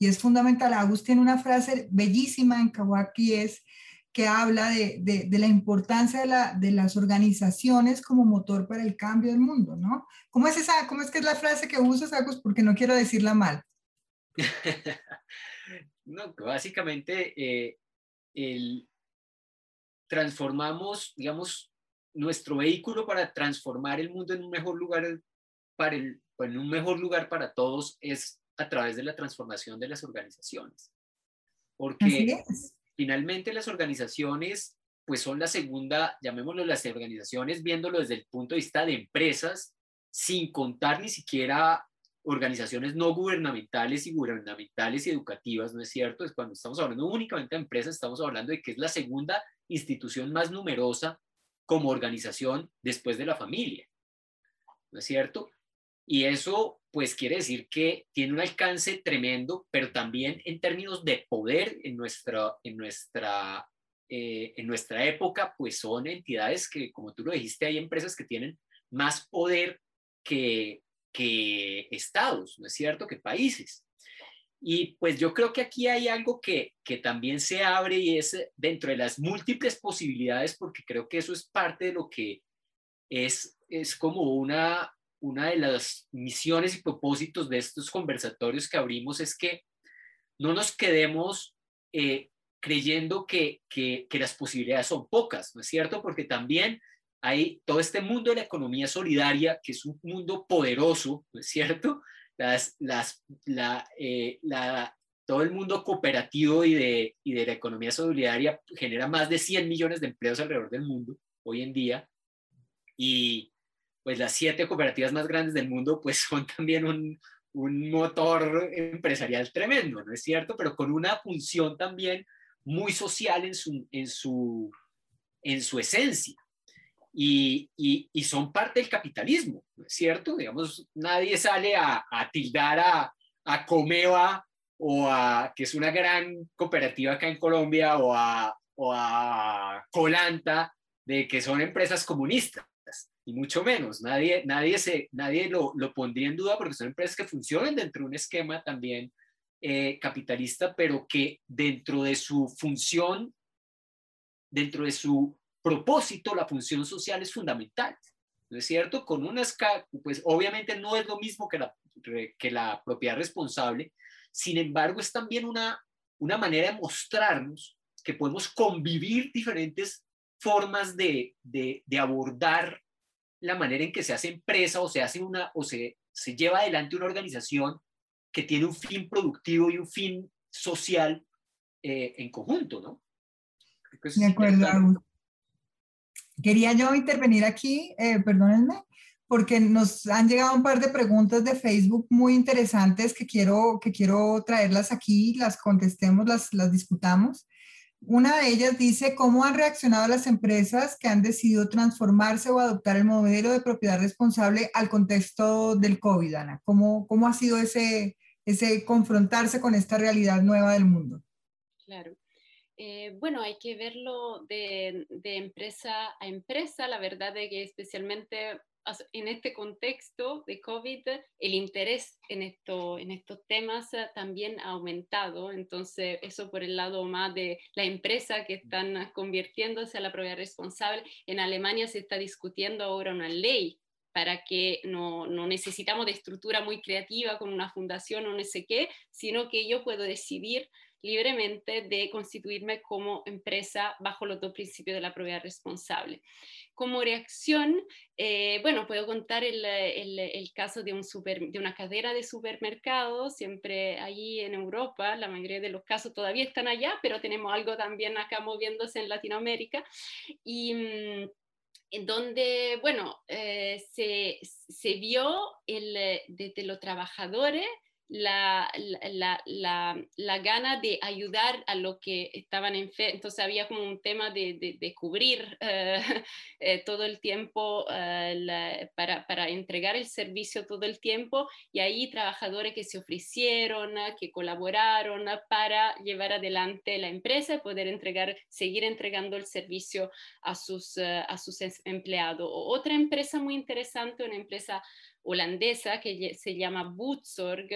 Es fundamental. Agus tiene una frase bellísima en Kawaki, es que habla de, de, la importancia de, la, de, las organizaciones como motor para el cambio del mundo, ¿no? ¿Cómo es esa, cómo es que es la frase que usas, Agus? Porque no quiero decirla mal. <laughs> no, básicamente eh, transformamos, digamos, nuestro vehículo para transformar el mundo en un mejor lugar para el, en un mejor lugar para todos es a través de la transformación de las organizaciones. Porque finalmente las organizaciones pues son la segunda, llamémoslo las organizaciones, viéndolo desde el punto de vista de empresas, sin contar ni siquiera organizaciones no gubernamentales y gubernamentales y educativas, ¿no es cierto? Es cuando estamos hablando únicamente de empresas, estamos hablando de que es la segunda institución más numerosa como organización después de la familia. ¿No es cierto? Y eso pues quiere decir que tiene un alcance tremendo, pero también en términos de poder en nuestra, en nuestra, eh, en nuestra época, pues son entidades que, como tú lo dijiste, hay empresas que tienen más poder que, que estados, ¿no es cierto? Que países. Y pues yo creo que aquí hay algo que, que también se abre y es dentro de las múltiples posibilidades, porque creo que eso es parte de lo que es, es como una, una de las misiones y propósitos de estos conversatorios que abrimos, es que no nos quedemos eh, creyendo que, que, que las posibilidades son pocas, ¿no es cierto? Porque también hay todo este mundo de la economía solidaria, que es un mundo poderoso, ¿no es cierto? las, las, la, eh, la, todo el mundo cooperativo y de, y de la economía solidaria genera más de 100 millones de empleos alrededor del mundo hoy en día. Y pues las siete cooperativas más grandes del mundo pues son también un, un motor empresarial tremendo, ¿no es cierto? Pero con una función también muy social en su, en su, en su esencia y, y, son parte del capitalismo, ¿no es cierto? Digamos, nadie sale a, a tildar a, a, Comeva o a, que es una gran cooperativa acá en Colombia, o a, o a Colanta, de que son empresas comunistas, y mucho menos. Nadie, nadie, se, nadie lo, lo pondría en duda porque son empresas que funcionan dentro de un esquema también eh, capitalista, pero que dentro de su función, dentro de su propósito, la función social es fundamental, ¿no es cierto? Con unas, pues obviamente no es lo mismo que la, que la propiedad responsable, sin embargo es también una, una manera de mostrarnos que podemos convivir diferentes formas de, de, de abordar la manera en que se hace empresa o se hace una o se, se lleva adelante una organización que tiene un fin productivo y un fin social eh, en conjunto, ¿no? De acuerdo. Quería yo intervenir aquí, eh, perdónenme, porque nos han llegado un par de preguntas de Facebook muy interesantes que quiero, que quiero traerlas aquí, las contestemos, las, las discutamos. Una de ellas dice, ¿cómo han reaccionado las empresas que han decidido transformarse o adoptar el modelo de propiedad responsable al contexto del COVID, Ana? ¿Cómo, cómo ha sido ese, ese confrontarse con esta realidad nueva del mundo? Claro. Eh, bueno, hay que verlo de, empresa a empresa. La verdad es que especialmente en este contexto de COVID, el interés en, esto, en estos temas eh, también ha aumentado. Entonces, eso por el lado más de la empresa que están convirtiéndose a la propiedad responsable. En Alemania se está discutiendo ahora una ley para que no, no, necesitamos de estructura muy creativa con una fundación o no sé qué, sino que yo puedo decidir libremente de constituirme como empresa bajo los dos principios de la propiedad responsable. Como reacción, eh, bueno, puedo contar el, el, el caso de, un super, de una cadera de supermercados, siempre allí en Europa, la mayoría de los casos todavía están allá, pero tenemos algo también acá moviéndose en Latinoamérica. Y mm, en donde, bueno, eh, se, se, vio el, desde los trabajadores la, la, la, la, gana de ayudar a los que estaban enfermos. Entonces había como un tema de, de, cubrir eh, <laughs> eh, todo el tiempo eh, para, para, entregar el servicio todo el tiempo y ahí trabajadores que se ofrecieron, que colaboraron para llevar adelante la empresa y poder entregar, seguir entregando el servicio a sus, a sus empleados. Otra empresa muy interesante, una empresa holandesa que se llama Butzorg,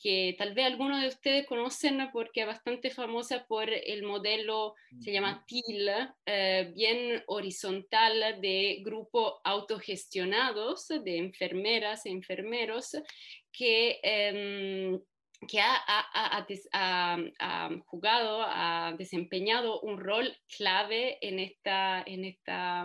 que tal vez algunos de ustedes conocen porque es bastante famosa por el modelo, se llama TIL, eh, bien horizontal de grupo autogestionados de enfermeras e enfermeros que... Em, que ha, ha, ha, jugado, ha desempeñado un rol clave en esta, en esta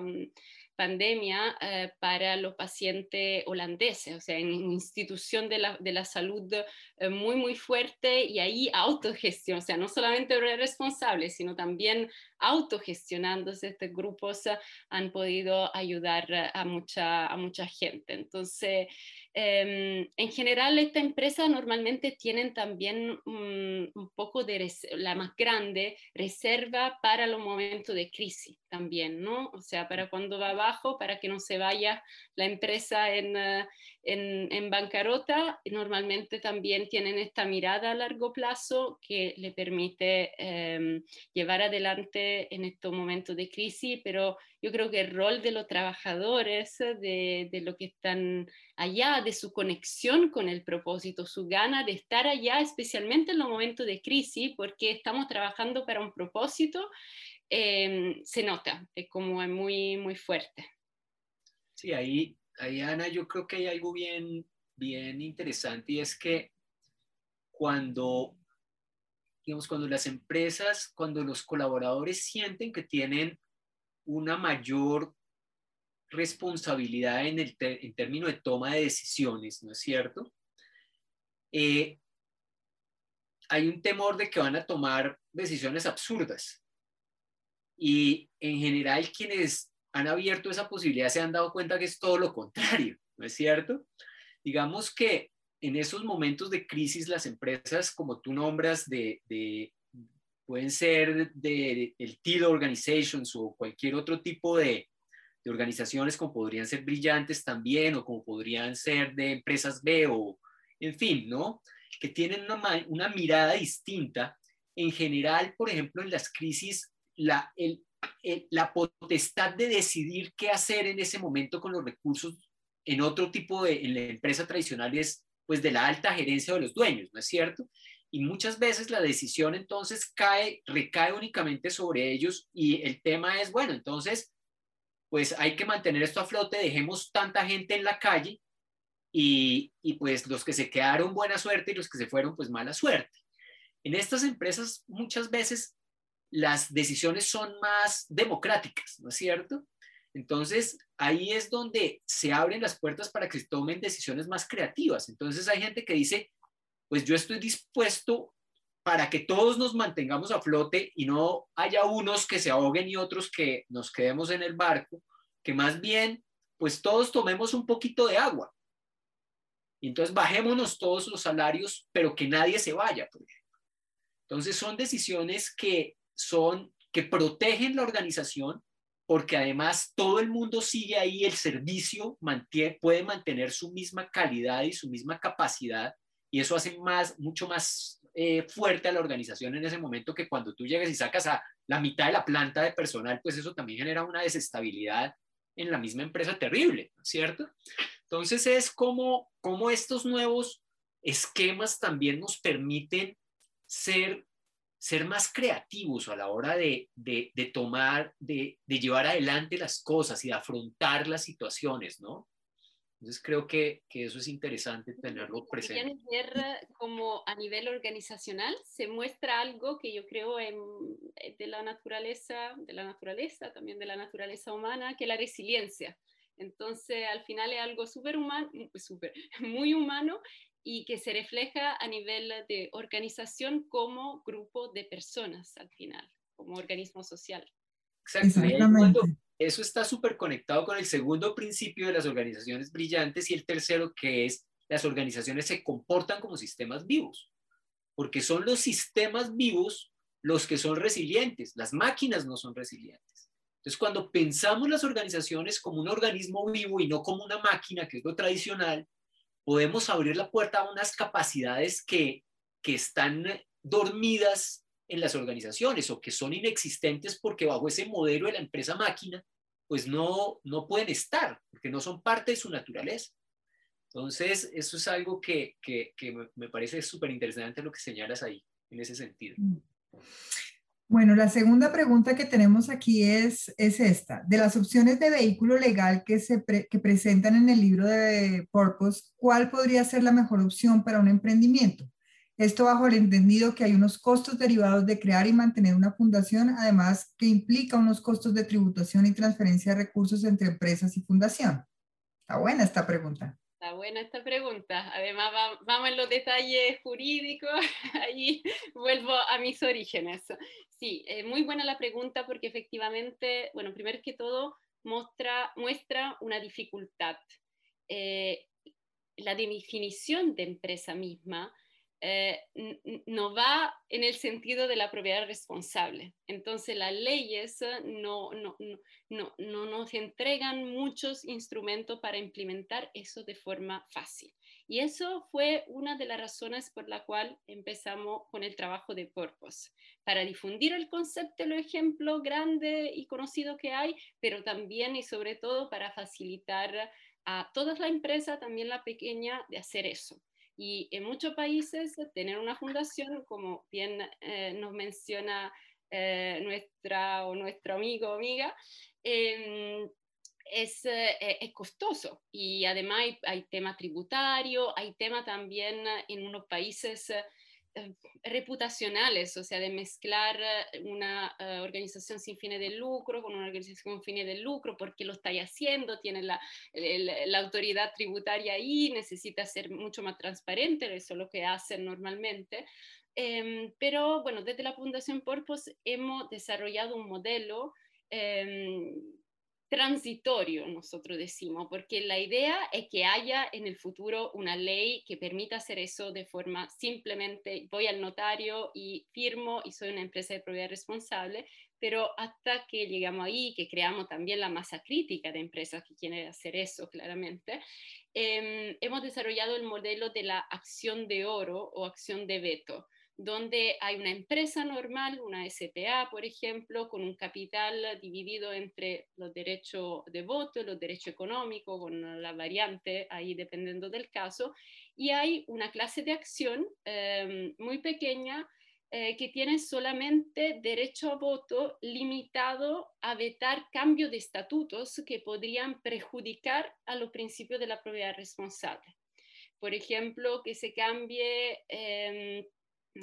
pandemia eh, para los pacientes holandeses, o sea, en institución de la, de la salud eh, muy, muy fuerte y ahí autogestión, o sea, no solamente responsable, sino también autogestionándose estos grupos uh, han podido ayudar a mucha, a mucha gente. Entonces, eh, en general, esta empresa normalmente tienen también un, un poco de, la más grande, reserva para los momentos de crisis también, ¿no? O sea, para cuando va abajo, para que no se vaya la empresa en, uh, en, en, bancarrota, normalmente también tienen esta mirada a largo plazo que le permite eh, llevar adelante en estos momentos de crisis, pero yo creo que el rol de los trabajadores, de, de lo que están allá, de su conexión con el propósito, su gana de estar allá, especialmente en los momentos de crisis, porque estamos trabajando para un propósito, eh, se nota, es como muy, muy fuerte. Sí, ahí ahí Ana, yo creo que hay algo bien, bien interesante y es que cuando, digamos, cuando las empresas, cuando los colaboradores sienten que tienen una mayor responsabilidad en, el en términos de toma de decisiones, ¿no es cierto? Eh, hay un temor de que van a tomar decisiones absurdas. Y en general quienes han abierto esa posibilidad se han dado cuenta que es todo lo contrario, <laughs> ¿no es cierto? Digamos que en esos momentos de crisis las empresas, como tú nombras, de, pueden ser de, el TID Organizations o cualquier otro tipo de, de organizaciones como podrían ser brillantes también o como podrían ser de empresas B o en fin, ¿no? Que tienen una, una mirada distinta. En general, por ejemplo, en las crisis, la, la potestad de decidir qué hacer en ese momento con los recursos en otro tipo de, en la empresa tradicional es pues de la alta gerencia de los dueños, ¿no es cierto? Y muchas veces la decisión entonces cae, recae únicamente sobre ellos y el tema es, bueno, entonces pues hay que mantener esto a flote, dejemos tanta gente en la calle y, y pues los que se quedaron buena suerte y los que se fueron pues mala suerte. En estas empresas muchas veces las decisiones son más democráticas, ¿no es cierto? Entonces, ahí es donde se abren las puertas para que se tomen decisiones más creativas. Entonces, hay gente que dice, pues yo estoy dispuesto para que todos nos mantengamos a flote y no haya unos que se ahoguen y otros que nos quedemos en el barco, que más bien, pues todos tomemos un poquito de agua. Y entonces bajémonos todos los salarios, pero que nadie se vaya, por ejemplo. Entonces son decisiones que son que protegen la organización porque además todo el mundo sigue ahí, el servicio mantiene, puede mantener su misma calidad y su misma capacidad y eso hace más, mucho más eh, fuerte a la organización en ese momento que cuando tú llegas y sacas a la mitad de la planta de personal, pues eso también genera una desestabilidad en la misma empresa terrible, ¿cierto? Entonces es como, como estos nuevos esquemas también nos permiten ser, ser más creativos a la hora de, de, de tomar, de, de, llevar adelante las cosas y de afrontar las situaciones, ¿no? Entonces creo que, que eso es interesante tenerlo presente. Ver como a nivel organizacional se muestra algo que yo creo en, eh, de la naturaleza, de la naturaleza, también de la naturaleza humana, que es la resiliencia. Entonces, al final es algo súper humano, <laughs> super, muy humano y que se refleja a nivel de organización como grupo de personas al final, como organismo social. Exactamente. Eso está súper conectado con el segundo principio de las organizaciones brillantes y el tercero que es las organizaciones se comportan como sistemas vivos, porque son los sistemas vivos los que son resilientes, las máquinas no son resilientes. Entonces, cuando pensamos las organizaciones como un organismo vivo y no como una máquina, que es lo tradicional, podemos abrir la puerta a unas capacidades que, que están dormidas en las organizaciones o que son inexistentes porque bajo ese modelo de la empresa máquina, pues no, no pueden estar, porque no son parte de su naturaleza. Entonces, eso es algo que, que, que me parece súper interesante lo que señalas ahí, en ese sentido. Bueno, la segunda pregunta que tenemos aquí es, es esta. De las opciones de vehículo legal que se que presentan en el libro de Purpose, ¿cuál podría ser la mejor opción para un emprendimiento? Esto bajo el entendido que hay unos costos derivados de crear y mantener una fundación, además que implica unos costos de tributación y transferencia de recursos entre empresas y fundación. Está buena esta pregunta. Está buena esta pregunta. Además, vamos en los detalles jurídicos. <laughs> Ahí vuelvo a mis orígenes. Sí, eh, muy buena la pregunta porque efectivamente, bueno, primero que todo, muestra, muestra una dificultad. Eh, la definición de empresa misma eh, no va en el sentido de la propiedad responsable. Entonces las leyes eh, no, no, no, no, nos entregan muchos instrumentos para implementar eso de forma fácil. Y eso fue una de las razones por la cual empezamos con el trabajo de Purpose, para difundir el concepto, el ejemplo grande y conocido que hay, pero también y sobre todo para facilitar a todas las empresas, también la pequeña, de hacer eso. Y en muchos países tener una fundación, como bien eh, nos menciona eh, nuestra o nuestro amigo o amiga, em, es, eh, es, costoso. Y además hay, hay tema tributario, hay tema también en unos países eh, reputacionales, o sea, de mezclar eh, una eh, organización sin fines de lucro con una organización con fines de lucro, porque lo estáis haciendo, tiene la, la, autoridad tributaria ahí, necesita ser mucho más transparente, eso es lo que hacen normalmente. Em, pero bueno, desde la Fundación Purpose hemos desarrollado un modelo em, transitorio, nosotros decimos, porque la idea es que haya en el futuro una ley que permita hacer eso de forma simplemente, voy al notario y firmo y soy una empresa de propiedad responsable, pero hasta que llegamos ahí, que creamos también la masa crítica de empresas que quieren hacer eso claramente, eh, hemos desarrollado el modelo de la acción de oro o acción de veto donde hay una empresa normal, una SPA, por ejemplo, con un capital dividido entre los derechos de voto, los derechos económicos, con la variante ahí dependiendo del caso, y hay una clase de acción em, muy pequeña eh, que tiene solamente derecho a voto limitado a vetar cambio de estatutos que podrían perjudicar a los principios de la propiedad responsable. Por ejemplo, que se cambie em,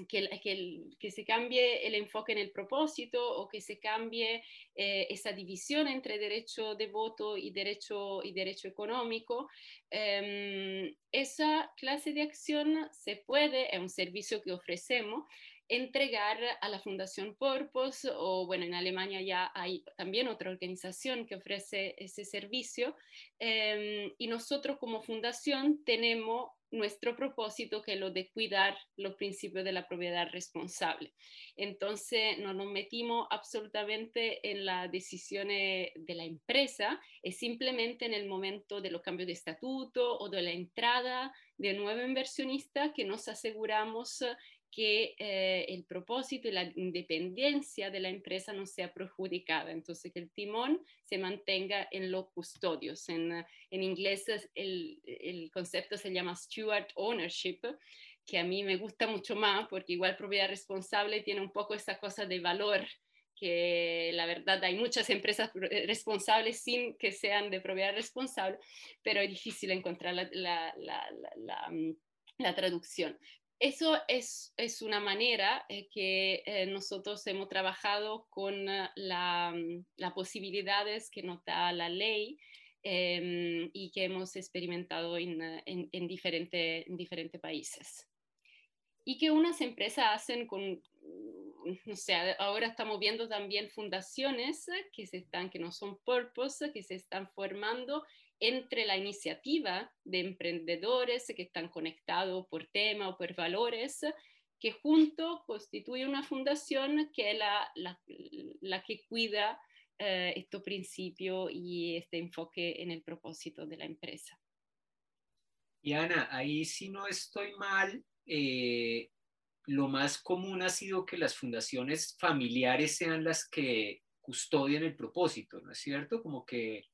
que, que, se cambie el enfoque en el propósito o que se cambie eh, esa división entre derecho de voto y derecho, y derecho económico. Em, esa clase de acción se puede, es un servicio que ofrecemos, entregar a la Fundación Purpose o bueno, en Alemania ya hay también otra organización que ofrece ese servicio em, y nosotros como fundación tenemos nuestro propósito, que lo de cuidar los principios de la propiedad responsable. Entonces, no nos metimos absolutamente en las decisiones de la empresa, es simplemente en el momento de los cambios de estatuto o de la entrada de nuevo inversionista que nos aseguramos que eh, el propósito y la independencia de la empresa no sea perjudicada. Entonces, que el timón se mantenga en los custodios. En, en inglés el, el, concepto se llama steward ownership, que a mí me gusta mucho más porque igual propiedad responsable tiene un poco esa cosa de valor que la verdad hay muchas empresas responsables sin que sean de propiedad responsable, pero es difícil encontrar la, la, la, mm, la traducción. Eso es, es una manera eh, que eh, nosotros hemos trabajado con eh, las mm, posibilidades que nos da la ley em, y que hemos experimentado en, en, en diferentes diferente países. Y que unas empresas hacen con, mm, no sé, ahora estamos viendo también fundaciones que, se están, que no son purpose, que se están formando entre la iniciativa de emprendedores que están conectados por tema o por valores, que junto constituye una fundación que es la, la, la que cuida eh, este principio y este enfoque en el propósito de la empresa. Y Ana, ahí si no estoy mal, eh, lo más común ha sido que las fundaciones familiares sean las que custodian el propósito, ¿no es cierto? Como que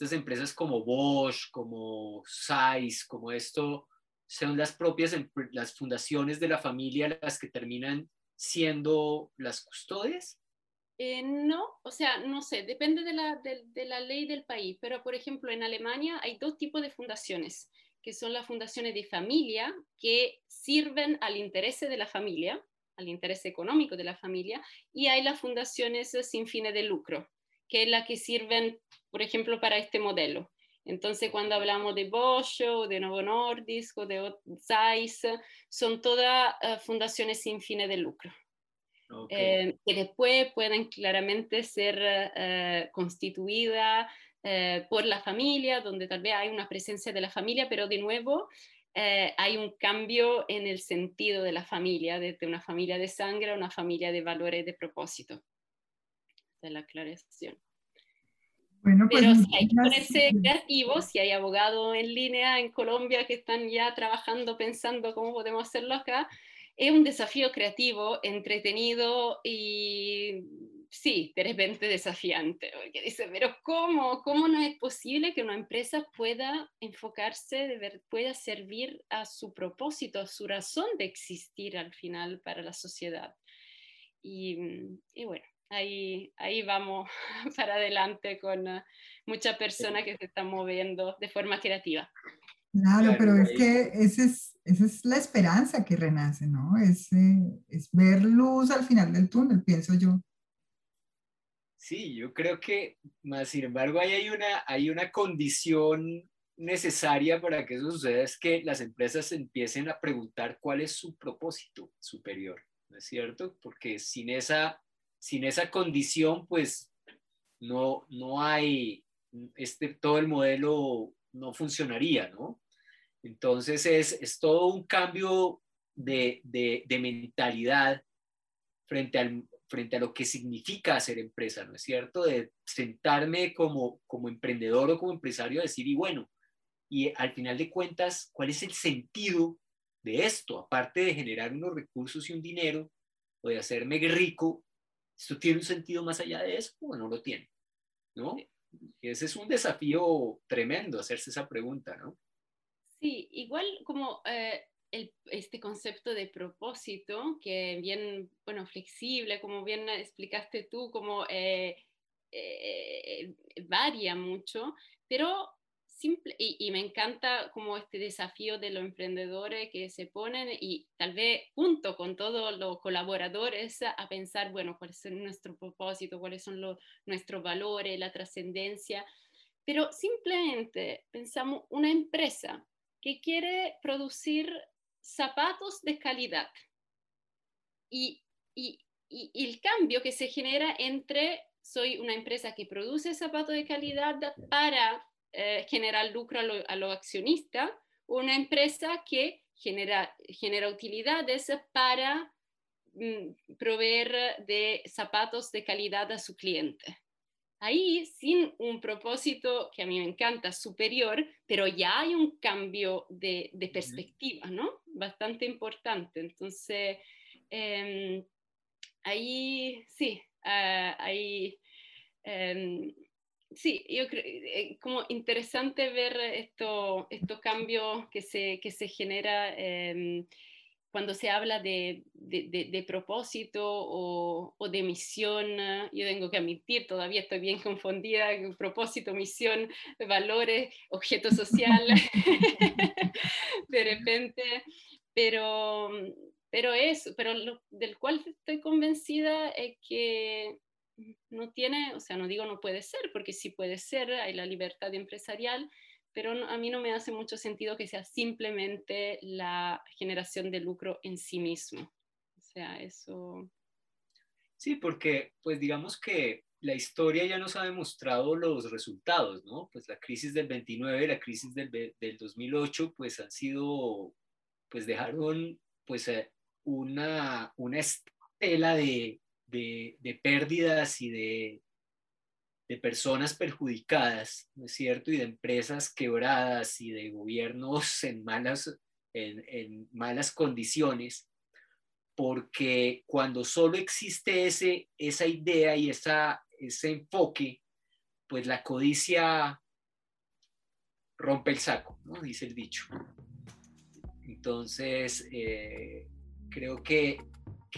estas empresas como Bosch, como SAIS, como esto, son las propias, las fundaciones de la familia las que terminan siendo las custodias? Eh, no, o sea, no sé, depende de la, de, de la, ley del país, pero por ejemplo en Alemania hay dos tipos de fundaciones, que son las fundaciones de familia, que sirven al interés de la familia, al interés económico de la familia, y hay las fundaciones sin fines de lucro, que es la que sirven por ejemplo, para este modelo. Entonces, cuando hablamos de Bosch o de Novo Nordisk o de Zeiss, son todas uh, fundaciones sin fines de lucro. Okay. Eh, que después pueden claramente ser uh, constituidas uh, por la familia, donde tal vez hay una presencia de la familia, pero de nuevo hay un cambio en el sentido de la familia, desde una familia de sangre a una familia de valores de propósito. De la aclaración. Bueno, pues, Pero si hay que ponerse creativos, si hay abogados en línea en Colombia que están ya trabajando, pensando cómo podemos hacerlo acá, es un desafío creativo, entretenido y sí, de repente desafiante, porque dice, pero ¿cómo? ¿Cómo no es posible que una empresa pueda enfocarse, de ver, pueda servir a su propósito, a su razón de existir al final para la sociedad? Y, y bueno, ahí, ahí vamos <laughs> para adelante con uh, muchas personas que se están moviendo de forma creativa. Claro, pero es que esa es, esa es la esperanza que renace, ¿no? Es, eh, es ver luz al final del túnel, pienso yo. Sí, yo creo que, más sin embargo, ahí hay una, hay una condición necesaria para que eso suceda, es que las empresas empiecen a preguntar cuál es su propósito superior, ¿no es cierto? Porque sin esa sin esa condición, pues no, no hay, este, todo el modelo no funcionaría, ¿no? Entonces es, es todo un cambio de, de, mentalidad frente, al, frente a lo que significa ser empresa, ¿no es cierto? De sentarme como, como emprendedor o como empresario a decir, y bueno, y al final de cuentas, ¿cuál es el sentido de esto? Aparte de generar unos recursos y un dinero, o de hacerme rico, ¿Esto tiene un sentido más allá de eso o no lo tiene? ¿No? Ese es un desafío tremendo, hacerse esa pregunta, ¿no? Sí, igual como eh, el, este concepto de propósito, que bien, bueno, flexible, como bien explicaste tú, como eh, eh, varía mucho, pero simple, y, me encanta como este desafío de los emprendedores que se ponen y tal vez junto con todos los colaboradores a pensar, bueno, cuál es nuestro propósito, cuáles son los, nuestros valores, la trascendencia, pero simplemente pensamos una empresa que quiere producir zapatos de calidad y, y, y el cambio que se genera entre soy una empresa que produce zapatos de calidad para eh, generar lucro a los accionistas, una empresa que genera, genera utilidades para mm, proveer de zapatos de calidad a su cliente. ahí sin un propósito que a mí me encanta, superior, pero ya hay un cambio de, perspectiva, ¿no? Bastante importante. Entonces, em, ahí sí, uh, ahí... Em, sí, yo creo eh, como interesante ver estos esto cambios que se, que se genera em, cuando se habla de, de, propósito o, o, de misión, yo tengo que admitir, todavía estoy bien confundida, propósito, misión, valores, objeto social, <laughs> <laughs> de repente, pero, pero eso, pero del cual estoy convencida es que no tiene, o sea, no digo no puede ser, porque sí puede ser, hay la libertad empresarial, pero a mí no me hace mucho sentido que sea simplemente la generación de lucro en sí mismo. O sea, eso... Sí, porque pues digamos que la historia ya nos ha demostrado los resultados, ¿no? Pues la crisis del 29, la crisis del, del 2008, pues han sido, pues dejaron pues eh, una, una estela de, de, pérdidas y de, de personas perjudicadas, ¿no es cierto? Y de empresas quebradas y de gobiernos en malas, en, malas condiciones, porque cuando solo existe ese, esa idea y esa, ese enfoque, pues la codicia rompe el saco, ¿no? Dice el dicho. Entonces, eh, creo que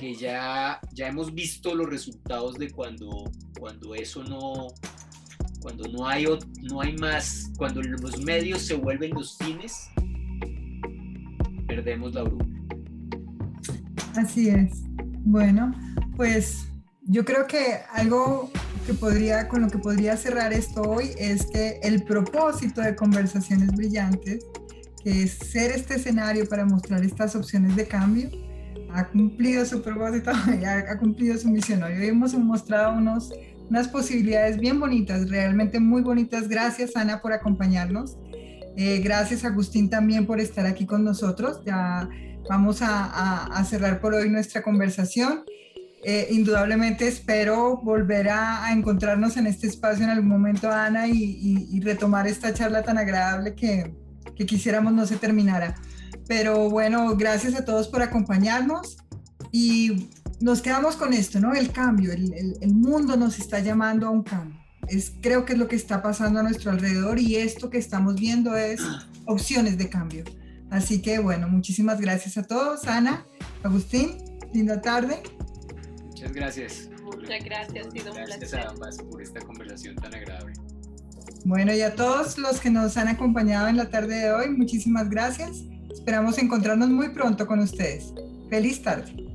que ya, ya hemos visto los resultados de cuando, cuando eso no, cuando no hay, no hay más, cuando los medios se vuelven los fines, perdemos la brújula. Así es. Bueno, pues yo creo que algo que podría, con lo que podría cerrar esto hoy es que el propósito de Conversaciones Brillantes, que es ser este escenario para mostrar estas opciones de cambio, ha cumplido su propósito, <laughs> ha, cumplido su misión. Hoy hemos mostrado unos, unas posibilidades bien bonitas, realmente muy bonitas. Gracias, Ana, por acompañarnos. Eh, gracias, Agustín, también por estar aquí con nosotros. Ya vamos a, a, cerrar por hoy nuestra conversación. Eh, indudablemente espero volver a, encontrarnos en este espacio en algún momento, Ana, y, y retomar esta charla tan agradable que, que quisiéramos no se terminara. Pero bueno, gracias a todos por acompañarnos y nos quedamos con esto, ¿no? El cambio, el, el, mundo nos está llamando a un cambio. Es, creo que es lo que está pasando a nuestro alrededor y esto que estamos viendo es opciones de cambio. Así que bueno, muchísimas gracias a todos. Ana, Agustín, linda tarde. Muchas gracias. Muchas gracias, ha sido un Gracias a ambas por esta conversación tan agradable. Bueno, y a todos los que nos han acompañado en la tarde de hoy, muchísimas gracias. Esperamos encontrarnos muy pronto con ustedes. Feliz tarde.